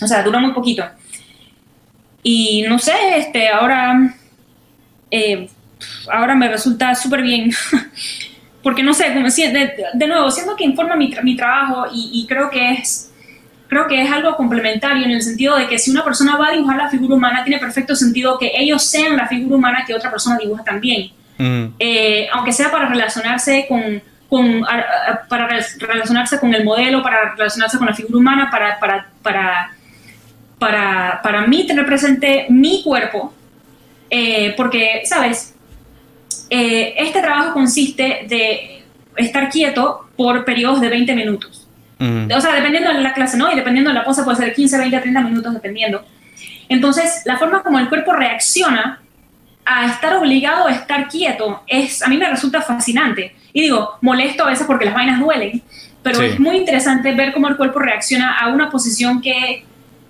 O sea, dura muy poquito. Y no sé, este, ahora, eh, ahora me resulta súper bien. *laughs* Porque no sé, como, de, de nuevo, siento que informa mi, mi trabajo y, creo que es creo que es algo complementario en el sentido de que si una persona va a dibujar la figura humana, tiene perfecto sentido que ellos sean la figura humana que otra persona dibuja también. Eh, aunque sea para relacionarse con, con, para relacionarse con el modelo, para relacionarse con la figura humana, para, para, para, para, para mí tener presente mi cuerpo, eh, porque, ¿sabes? Eh, este trabajo consiste de estar quieto por periodos de 20 minutos. O sea, dependiendo de la clase, ¿no? Y dependiendo de la pose puede ser 15, 20, 30 minutos, dependiendo. Entonces, la forma como el cuerpo reacciona a estar obligado a estar quieto es, a mí me resulta fascinante. Y digo, molesto a veces porque las vainas duelen, pero es muy interesante ver cómo el cuerpo reacciona a una posición que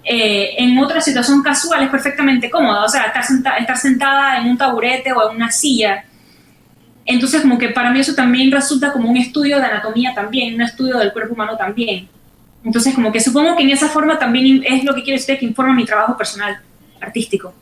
eh, en otra situación casual es perfectamente cómoda, o sea, estar, estar sentada en un taburete o en una silla. Entonces, como que para mí eso también resulta como un estudio de anatomía también, un estudio del cuerpo humano también. Entonces, como que supongo que en esa forma también es lo que quiere usted que informa mi trabajo personal, artístico.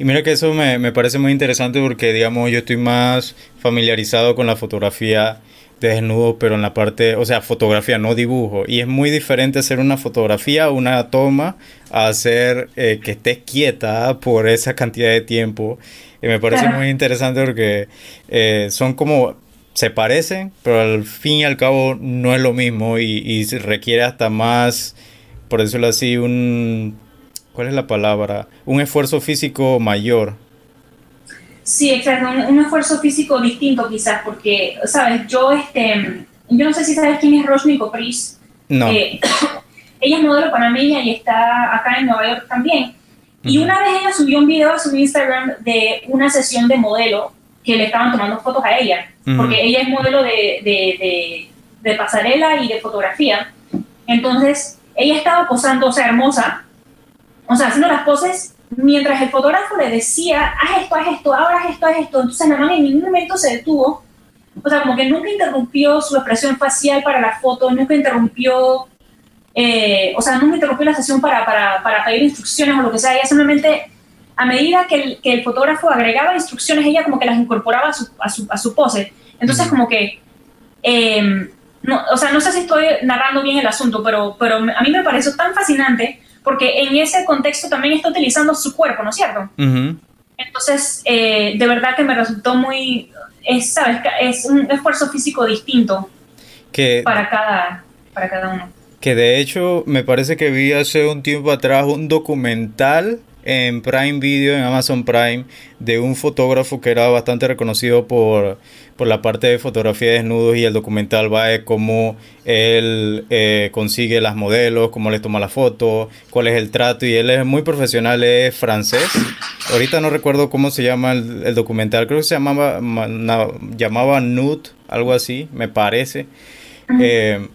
Y mira que eso me, me, parece muy interesante porque, digamos, yo estoy más familiarizado con la fotografía de desnudo, pero en la parte, o sea, fotografía, no dibujo. Y es muy diferente hacer una fotografía, una toma, a hacer eh, que estés quieta por esa cantidad de tiempo. Y me parece muy interesante porque eh, son como, se parecen, pero al fin y al cabo no es lo mismo y, y requiere hasta más, por decirlo así, un ¿cuál es la palabra? Un esfuerzo físico mayor. Sí, exacto, un, esfuerzo físico distinto quizás, porque, sabes, yo, este, yo no sé si sabes quién es Roshni Copris. No. Eh, *coughs* ella es modelo panameña y está acá en Nueva York también. Y una vez ella subió un video a su Instagram de una sesión de modelo que le estaban tomando fotos a ella, porque ella es modelo de, de, de, pasarela y de fotografía. Entonces, ella estaba posando, o sea, hermosa, o sea, haciendo las poses mientras el fotógrafo le decía, haz esto, haz esto, ahora haz esto, haz esto. Entonces la en ningún momento se detuvo. O sea, como que nunca interrumpió su expresión facial para la foto, nunca interrumpió, eh, o sea, nunca interrumpió la sesión para, para, para, pedir instrucciones o lo que sea. Ella simplemente, a medida que el, que el fotógrafo agregaba instrucciones, ella como que las incorporaba a su, a su, a su pose. Entonces, como que, em, no, o sea, no sé si estoy narrando bien el asunto, pero, pero a mí me pareció tan fascinante porque en ese contexto también está utilizando su cuerpo, ¿no es cierto? Entonces, eh, de verdad que me resultó muy, es, ¿sabes? Es un esfuerzo físico distinto que, para, cada, para cada uno. Que de hecho me parece que vi hace un tiempo atrás un documental en Prime Video, en Amazon Prime, de un fotógrafo que era bastante reconocido por, por la parte de fotografía de desnudos y el documental va de cómo él eh, consigue las modelos, cómo les toma la foto, cuál es el trato y él es muy profesional, es francés. Ahorita no recuerdo cómo se llama el, documental, creo que se llamaba, llamaba Nude, algo así, me parece. Eh,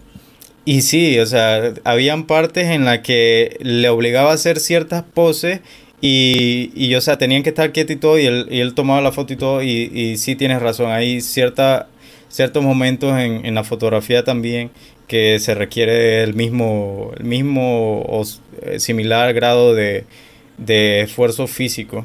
y sí, o sea, habían partes en las que le obligaba a hacer ciertas poses y, y, o sea, tenían que estar quietos y todo, y él, y él tomaba la foto y todo, y, y sí tienes razón, hay cierta, ciertos momentos en, en la fotografía también que se requiere el mismo, el mismo o eh, similar grado de, de esfuerzo físico.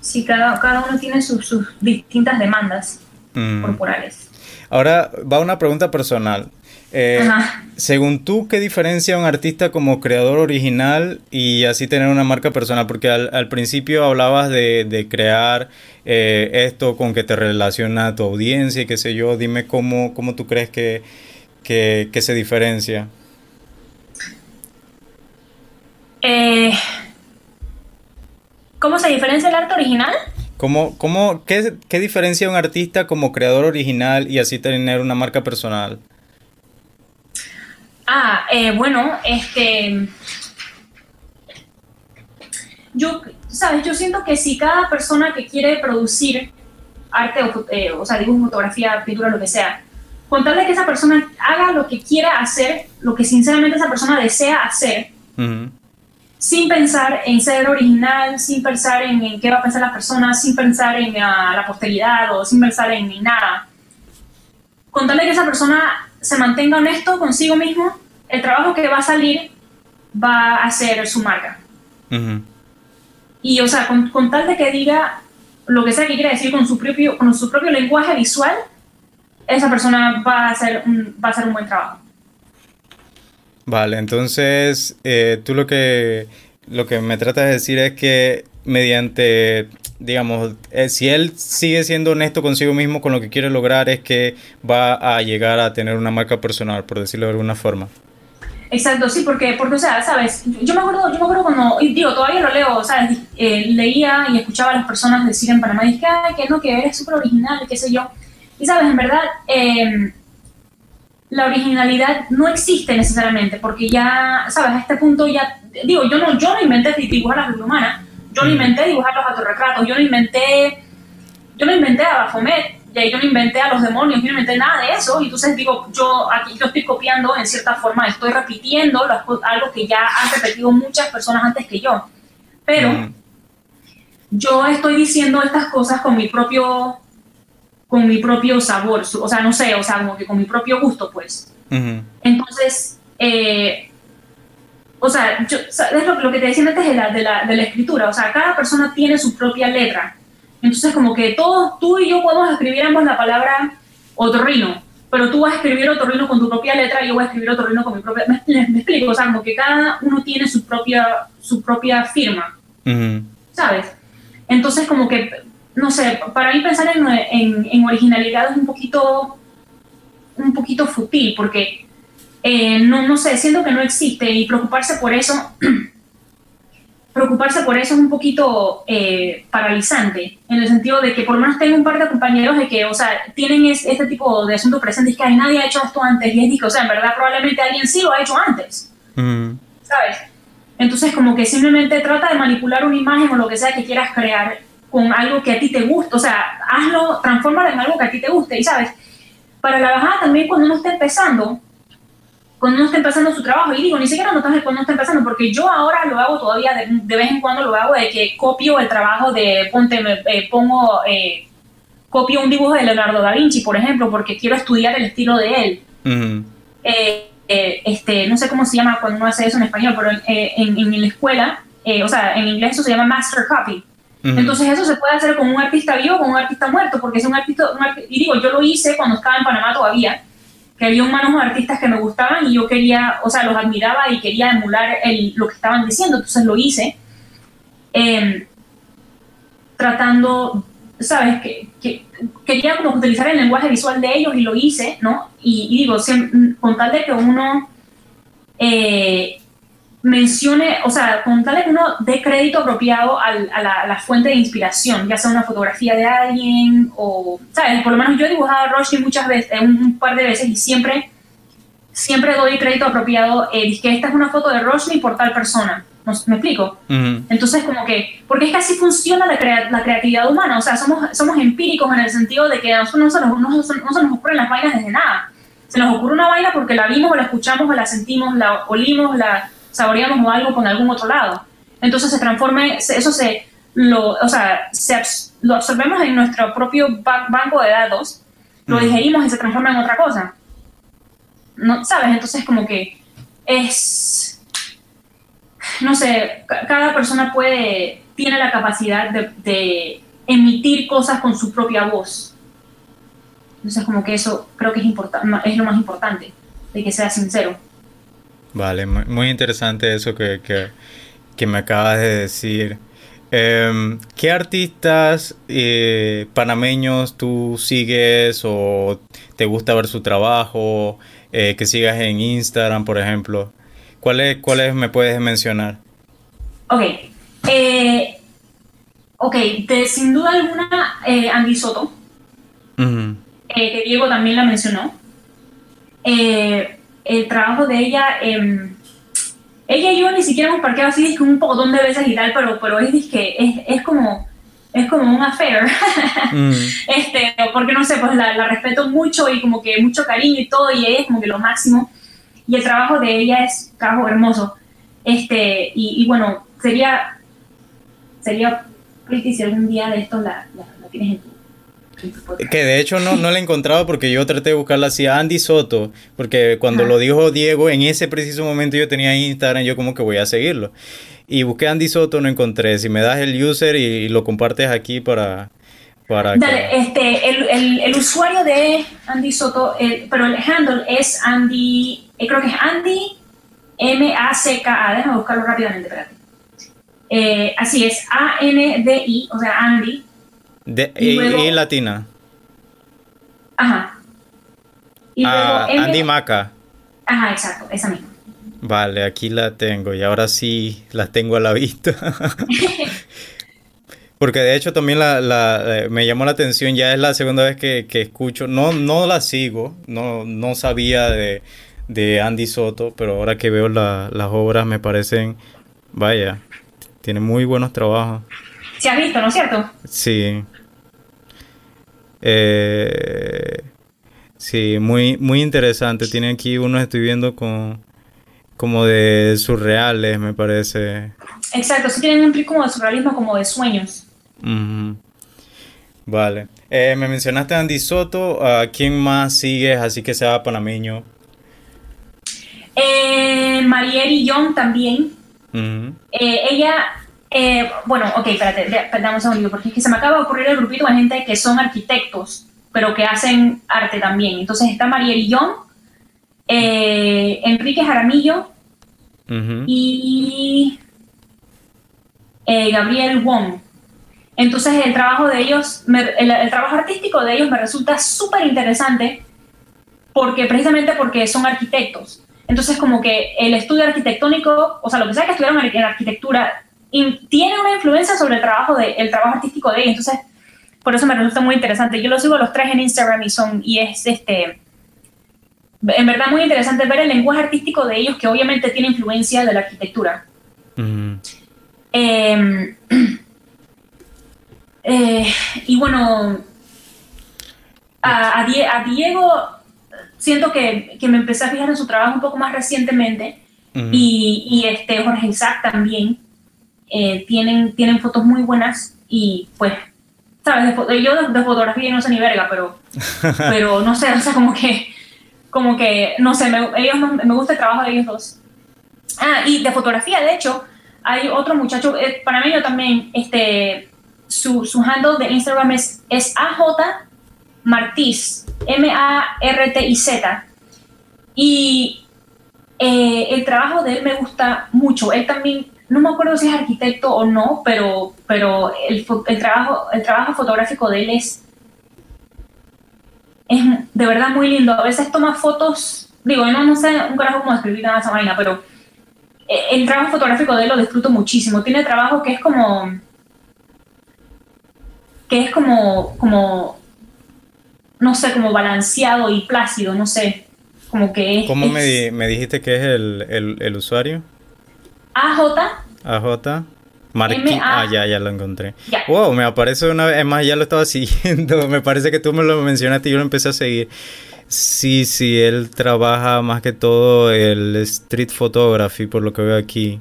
Sí, cada, cada uno tiene sus, sus distintas demandas mm. corporales. Ahora va una pregunta personal. Eh, según tú, ¿qué diferencia un artista como creador original y así tener una marca personal? Porque al, principio hablabas de, crear eh, esto con que te relaciona a tu audiencia y qué sé yo. Dime cómo, cómo tú crees que, se diferencia. Eh, ¿Cómo se diferencia el arte original? ¿Cómo, cómo, qué, ¿Qué diferencia un artista como creador original y así tener una marca personal? Ah, eh, bueno, este. Yo, ¿sabes? Yo siento que si cada persona que quiere producir arte, o, eh, o sea, dibujo, fotografía, pintura, lo que sea, con tal de que esa persona haga lo que quiera hacer, lo que sinceramente esa persona desea hacer, sin pensar en ser original, sin pensar en, qué va a pensar la persona, sin pensar en ah, la posteridad o sin pensar en nada, con tal de que esa persona se mantenga honesto consigo mismo, el trabajo que va a salir va a ser su marca. Y, o sea, con, tal de que diga lo que sea que quiera decir con su propio, con su propio lenguaje visual, esa persona va a hacer un, va a hacer un buen trabajo. Vale, entonces eh, tú lo que, lo que me tratas de decir es que mediante digamos, eh, si él sigue siendo honesto consigo mismo con lo que quiere lograr, es que va a llegar a tener una marca personal, por decirlo de alguna forma. Exacto, sí, porque, porque, o sea, sabes, yo me acuerdo, yo me acuerdo cuando, digo, todavía lo leo, ¿sabes? Eh, leía y escuchaba a las personas decir en Panamá, dije, que no, que eres súper original, qué sé yo. Y, ¿sabes? En verdad, em, la originalidad no existe necesariamente, porque ya, ¿sabes? A este punto ya, digo, yo no, yo no inventé dibujar la figura humana, yo no inventé dibujar los autorretratos, yo no inventé, yo no inventé a Bafomet, yo no inventé a los demonios, yo no inventé nada de eso, y entonces digo, yo aquí lo estoy copiando en cierta forma, estoy repitiendo algo que ya han repetido muchas personas antes que yo, pero yo estoy diciendo estas cosas con mi propio con mi propio sabor, o sea, no sé, o sea, como que con mi propio gusto, pues. Entonces, eh, o sea, yo, es lo, que te decía antes de la, de, la, de la escritura, o sea, cada persona tiene su propia letra. Entonces, como que todos, tú y yo podemos escribir ambos la palabra otorrino, pero tú vas a escribir otorrino con tu propia letra y yo voy a escribir otorrino con mi propia... Me, explico, o sea, como que cada uno tiene su propia, su propia firma, ¿sabes? Entonces, como que, no sé, para mí pensar en, en, en originalidad es un poquito, un poquito fútil, porque eh, no, no sé, siento que no existe y preocuparse por eso, *clears throat* preocuparse por eso es un poquito eh, paralizante, en el sentido de que por lo menos tengo un par de compañeros de que, o sea, tienen este tipo de asunto presente, es que nadie ha hecho esto antes, y es que, o sea, en verdad probablemente alguien sí lo ha hecho antes, ¿sabes? Entonces como que simplemente trata de manipular una imagen o lo que sea que quieras crear con algo que a ti te guste, o sea, hazlo, transfórmalo en algo que a ti te guste, y sabes, para la bajada también cuando uno está empezando, cuando uno está empezando su trabajo. Y digo, ni siquiera no cuando uno está empezando, porque yo ahora lo hago todavía, de, vez en cuando lo hago, de que copio el trabajo de, ponte, me, eh, pongo, eh, copio un dibujo de Leonardo da Vinci, por ejemplo, porque quiero estudiar el estilo de él. Eh, este, no sé cómo se llama cuando uno hace eso en español, pero en, en, la escuela, o sea, en inglés eso se llama master copy. Entonces eso se puede hacer con un artista vivo o con un artista muerto, porque es un artista, un artista, y digo, yo lo hice cuando estaba en Panamá todavía, que había humanos artistas que me gustaban y yo quería, o sea, los admiraba y quería emular el, lo que estaban diciendo, entonces lo hice. Em, tratando, ¿sabes? Que, quería como utilizar el lenguaje visual de ellos y lo hice, ¿no? Y, digo, con tal de que uno eh, mencione, o sea, con tal de que uno dé crédito apropiado a, la, fuente de inspiración, ya sea una fotografía de alguien o, ¿sabes? Por lo menos yo he dibujado a Roshi muchas veces, un, par de veces y siempre, siempre doy crédito apropiado, eh, que esta es una foto de Roshi por tal persona. ¿Me explico? Entonces, como que, porque es que así funciona la, la, creatividad humana, o sea, somos, somos empíricos en el sentido de que a nosotros no se, nos, no, se nos ocurren las vainas desde nada. Se nos ocurre una vaina porque la vimos o la escuchamos o la sentimos, la olimos, la saboreamos o algo con algún otro lado. Entonces se transforma, eso se, lo, o sea, se, lo absorbemos en nuestro propio banco de datos, lo digerimos y se transforma en otra cosa. ¿No? ¿Sabes? Entonces como que es, no sé, cada persona puede, tiene la capacidad de, de emitir cosas con su propia voz. Entonces como que eso creo que es, es lo más importante, de que sea sincero. Vale, muy interesante eso que, me acabas de decir. Em, ¿Qué artistas eh, panameños tú sigues o te gusta ver su trabajo? Eh, que sigas en Instagram, por ejemplo. ¿Cuáles, cuáles me puedes mencionar? Ok. Eh, ok, sin duda alguna, Andy Soto, que Diego también la mencionó. Eh, el trabajo de ella, eh, ella y yo ni siquiera hemos parqueado así es un poco de veces y tal, pero, pero es, que es, es como es como un affair, *laughs* mm. este, porque no sé, pues la, la, respeto mucho y como que mucho cariño y todo, y ella es como que lo máximo, y el trabajo de ella es trabajo hermoso, este, y, y bueno, sería, sería pretty si algún día de estos la, la, tienes en tu que de hecho no, no la he encontrado porque yo traté de buscarla así a Andy Soto, porque cuando lo dijo Diego, en ese preciso momento yo tenía Instagram, yo como que voy a seguirlo. Y busqué Andy Soto, no encontré. Si me das el user y, lo compartes aquí para... para Dale, este, el, el, usuario de Andy Soto, pero el handle es Andy, eh, creo que es Andy M-A-C-K-A, déjame buscarlo rápidamente, espérate. Eh, así es, A-N-D-I, o sea, Andy de, y, latina. Ajá. Y ah, Andy Maca. Ajá, exacto, esa misma. Vale, aquí la tengo y ahora sí la tengo a la vista. Porque de hecho también la, la, me llamó la atención, ya es la segunda vez que, que escucho, no, no la sigo, no, no sabía de, de, Andy Soto, pero ahora que veo las obras me parecen, vaya, tiene muy buenos trabajos. Se ha visto, ¿no es cierto? Sí. Eh, sí, muy, muy interesante. Tiene aquí uno estoy viendo con como de surreales, me parece. Exacto, sí tienen un como de surrealismo, como de sueños. Vale. Eh, me mencionaste a Andy Soto. ¿A quién más sigues así que sea panameño? Eh, Marieri Young también. eh, ella eh, bueno, ok, espérate, dame un segundo, porque es que se me acaba de ocurrir el grupito de gente que son arquitectos, pero que hacen arte también. Entonces está Mariel Young, eh, Enrique Jaramillo y eh, Gabriel Wong. Entonces el trabajo de ellos, el, trabajo artístico de ellos me resulta súper interesante porque precisamente porque son arquitectos. Entonces como que el estudio arquitectónico, o sea, lo que sea que estudiaron en arquitectura, tiene una influencia sobre el trabajo, de, el trabajo artístico de ellos. Entonces, por eso me resulta muy interesante. Yo los sigo los tres en Instagram y son, y es este, en verdad muy interesante ver el lenguaje artístico de ellos que obviamente tiene influencia de la arquitectura. Em, *clears throat* eh, y bueno, a, Diego siento que, que, me empecé a fijar en su trabajo un poco más recientemente y, y, este Jorge Isaac también. Eh, tienen, tienen fotos muy buenas y pues, ¿sabes? yo de, fotografía no sé ni verga, pero, *laughs* pero no sé, *laughs* o sea, como que, como que, no sé, me, ellos, me gusta el trabajo de ellos dos. Ah, y de fotografía, de hecho, hay otro muchacho, eh, para mí yo también, este, su, su handle de Instagram es, es AJ Martiz, M-A-R-T-I-Z. Y eh, el trabajo de él me gusta mucho. Él también, no me acuerdo si es arquitecto o no, pero, pero el, el trabajo, el trabajo fotográfico de él es, es de verdad muy lindo. A veces toma fotos, digo, no, no sé un carajo cómo escribir nada esa vaina, pero eh, el trabajo fotográfico de él lo disfruto muchísimo. Tiene trabajo que es como que es como, como, no sé, como balanceado y plácido, no sé, como que es... ¿Cómo me, me, dijiste que es el, el, el usuario? AJ. AJ. Marquín. Ah, ya, ya lo encontré. Wow, me aparece una vez. Es más, ya lo estaba *laughs* siguiendo. Me parece que tú me lo mencionaste y yo lo empecé a seguir. Sí, sí, él trabaja más que todo el street photography, por lo que veo aquí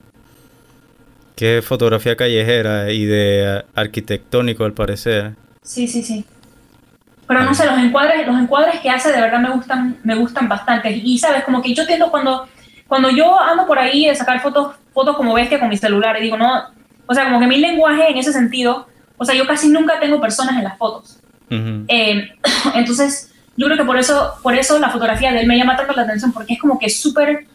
que es fotografía callejera y de arquitectónico al parecer. Sí, sí, sí. Pero no sé, los encuadres, los encuadres que hace de verdad me gustan, me gustan bastante. Y sabes, como que yo tiendo cuando, cuando yo ando por ahí de sacar fotos, fotos como bestia con mi celular, y digo, no, o sea, como que mi lenguaje en ese sentido, o sea, yo casi nunca tengo personas en las fotos. Eh, *coughs* entonces, yo creo que por eso, por eso la fotografía de él me llama tanto la atención, porque es como que súper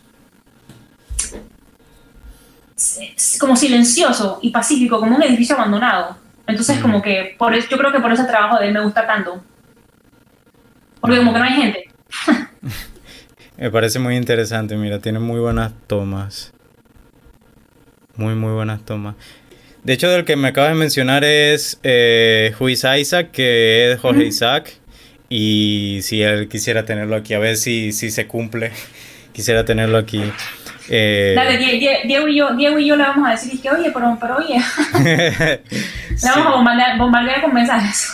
como silencioso y pacífico, como un edificio abandonado. Entonces, como que por yo creo que por ese trabajo de él me gusta tanto. Porque como que no hay gente. *laughs* me parece muy interesante, mira, tiene muy buenas tomas. Muy, muy buenas tomas. De hecho, del que me acabas de mencionar es eh, Isaac, que es Jorge Isaac. Y si él quisiera tenerlo aquí, a ver si, si se cumple, *laughs* quisiera tenerlo aquí. Eh, Dale, Diego y, yo, Diego y yo le vamos a decir que, oye, pero, pero oye, *laughs* *laughs* le vamos a bombardear, bombardear, con mensajes.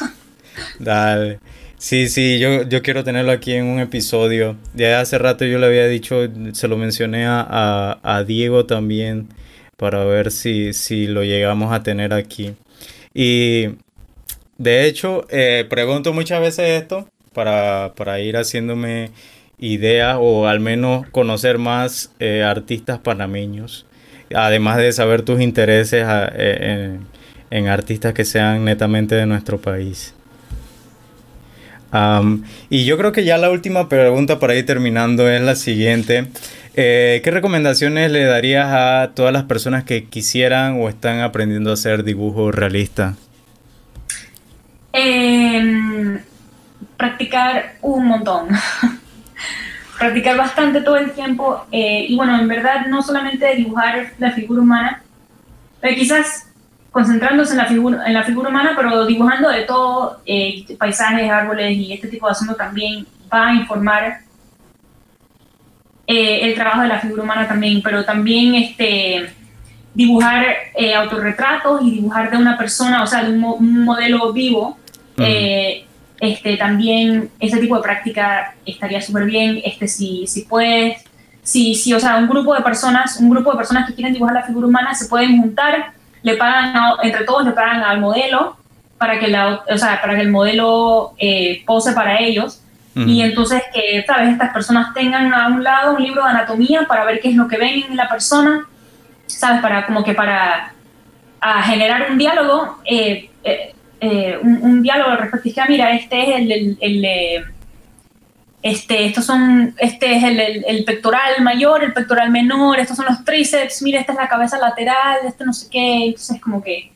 Dale. Sí, sí, yo, yo quiero tenerlo aquí en un episodio. De hace rato yo le había dicho, se lo mencioné a, a, Diego también, para ver si, si lo llegamos a tener aquí. Y de hecho, eh, pregunto muchas veces esto para, para ir haciéndome idea o al menos conocer más eh, artistas panameños, además de saber tus intereses ah, eh, en, artistas que sean netamente de nuestro país. Y yo creo que ya la última pregunta para ir terminando es la siguiente. Eh, ¿Qué recomendaciones le darías a todas las personas que quisieran o están aprendiendo a hacer dibujo realista? Em, practicar un montón. *laughs* practicar bastante todo el tiempo eh, y bueno, en verdad no solamente dibujar la figura humana, pero quizás concentrándose en la figura, en la figura humana, pero dibujando de todo, eh, paisajes, árboles y este tipo de asuntos también va a informar eh, el trabajo de la figura humana también, pero también este, dibujar autorretratos y dibujar de una persona, o sea, de un, modelo vivo. Este, también ese tipo de práctica estaría súper bien, este, si, si puedes, si, si, o sea, un grupo de personas, un grupo de personas que quieren dibujar la figura humana se pueden juntar, le pagan, entre todos le pagan al modelo para que, la, o sea, para que el modelo eh, pose para ellos. Y entonces que, ¿sabes? Estas personas tengan a un lado un libro de anatomía para ver qué es lo que ven en la persona, ¿sabes? Para como que para a generar un diálogo. Eh, eh, eh, un, diálogo al respecto. Dije, ah, mira, este es el, el, este, estos son, este es el, pectoral mayor, el pectoral menor, estos son los tríceps, mira, esta es la cabeza lateral, este no sé qué, entonces como que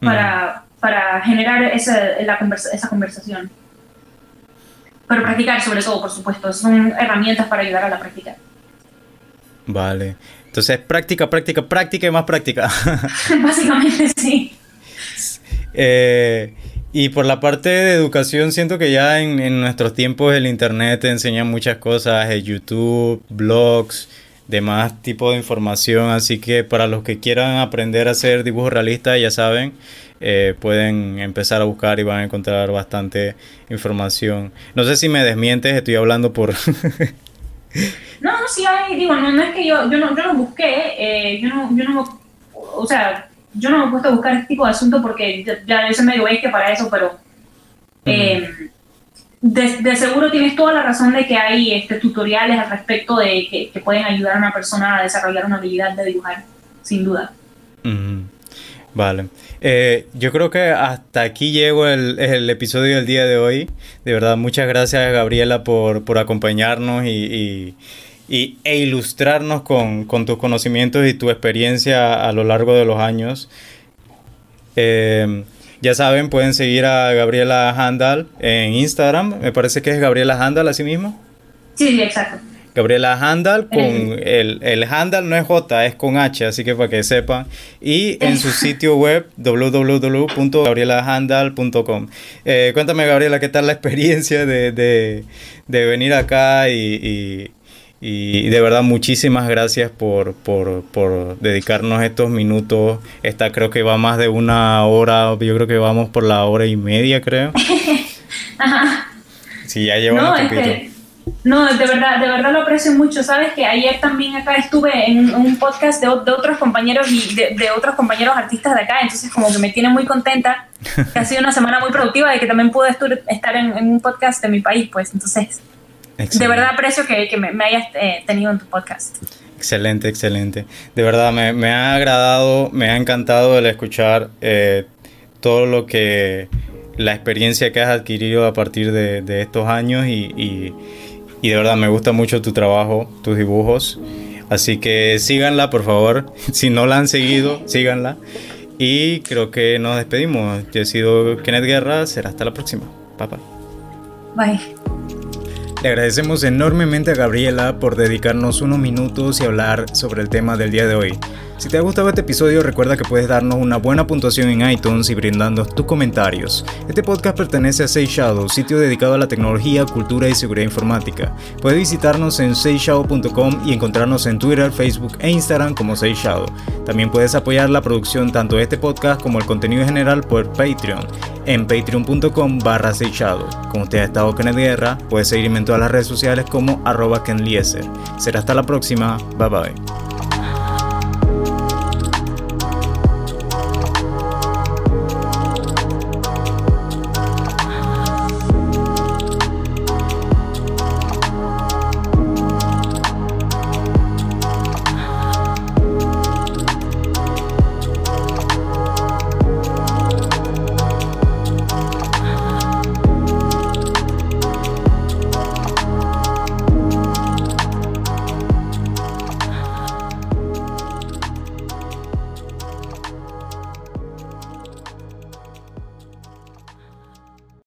para, mm. para generar esa, la esa conversación. Pero practicar sobre todo, por supuesto, son herramientas para ayudar a la práctica. Vale. Entonces, práctica, práctica, práctica y más práctica. *laughs* *laughs* Básicamente, sí. Eh, y por la parte de educación, siento que ya en, nuestros tiempos el Internet te enseña muchas cosas, el YouTube, blogs, demás tipo de información. Así que para los que quieran aprender a hacer dibujo realista, ya saben, eh, pueden empezar a buscar y van a encontrar bastante información. No sé si me desmientes, estoy hablando por... *laughs* no, no, sí hay, digo, no, es que yo, yo, no, yo no busqué, eh, yo, no, yo no, o sea yo no me he puesto a buscar este tipo de asunto porque ya, yo soy medio que para eso, pero eh, de, seguro tienes toda la razón de que hay este, tutoriales al respecto de que, pueden ayudar a una persona a desarrollar una habilidad de dibujar, sin duda. Vale. Eh, yo creo que hasta aquí llego el, episodio del día de hoy. De verdad, muchas gracias Gabriela por, acompañarnos y, e ilustrarnos con, tus conocimientos y tu experiencia a lo largo de los años. Eh, ya saben, pueden seguir a Gabriela Handal en Instagram. Me parece que es Gabriela Handal así mismo. Sí, exacto. Gabriela Handal con el, el Handal no es J, es con H, así que para que sepan. Y en su *laughs* sitio web www.gabrielahandal.com. Eh, cuéntame, Gabriela, ¿qué tal la *laughs* experiencia de, venir acá y, de verdad muchísimas gracias por, por, dedicarnos estos minutos. Esta creo que va más de una hora, yo creo que vamos por la hora y media, creo. *laughs* Ajá. Sí, ya llevamos un poquito. No, de verdad, de verdad lo aprecio mucho. Sabes que ayer también acá estuve en un podcast de, otros compañeros y de, otros compañeros artistas de acá, entonces como que me tiene muy contenta. Que *laughs* ha sido una semana muy productiva de que también pude estar en, un podcast de mi país, pues. Entonces, de verdad aprecio que, me, hayas eh, tenido en tu podcast. Excelente, excelente. De verdad, me, ha agradado, me ha encantado el escuchar eh, todo lo que la experiencia que has adquirido a partir de, estos años y y de verdad me gusta mucho tu trabajo, tus dibujos. Así que síganla, por favor. *laughs* Si no la han seguido, síganla. Y creo que nos despedimos. Yo he sido Kenneth Guerra. Será hasta la próxima. Bye bye. Le agradecemos enormemente a Gabriela por dedicarnos unos minutos y hablar sobre el tema del día de hoy. Si te ha gustado este episodio, recuerda que puedes darnos una buena puntuación en iTunes y brindando tus comentarios. Este podcast pertenece a Say Shadow, sitio dedicado a la tecnología, cultura y seguridad informática. Puedes visitarnos en sayshadow.com y encontrarnos en Twitter, Facebook e Instagram como Say Shadow. También puedes apoyar la producción tanto de este podcast como el contenido general por Patreon en patreon.com barra Shadow. Como usted ha estado Kenneth Guerra, puedes seguirme en todas las redes sociales como arroba Ken Será hasta la próxima. Bye bye.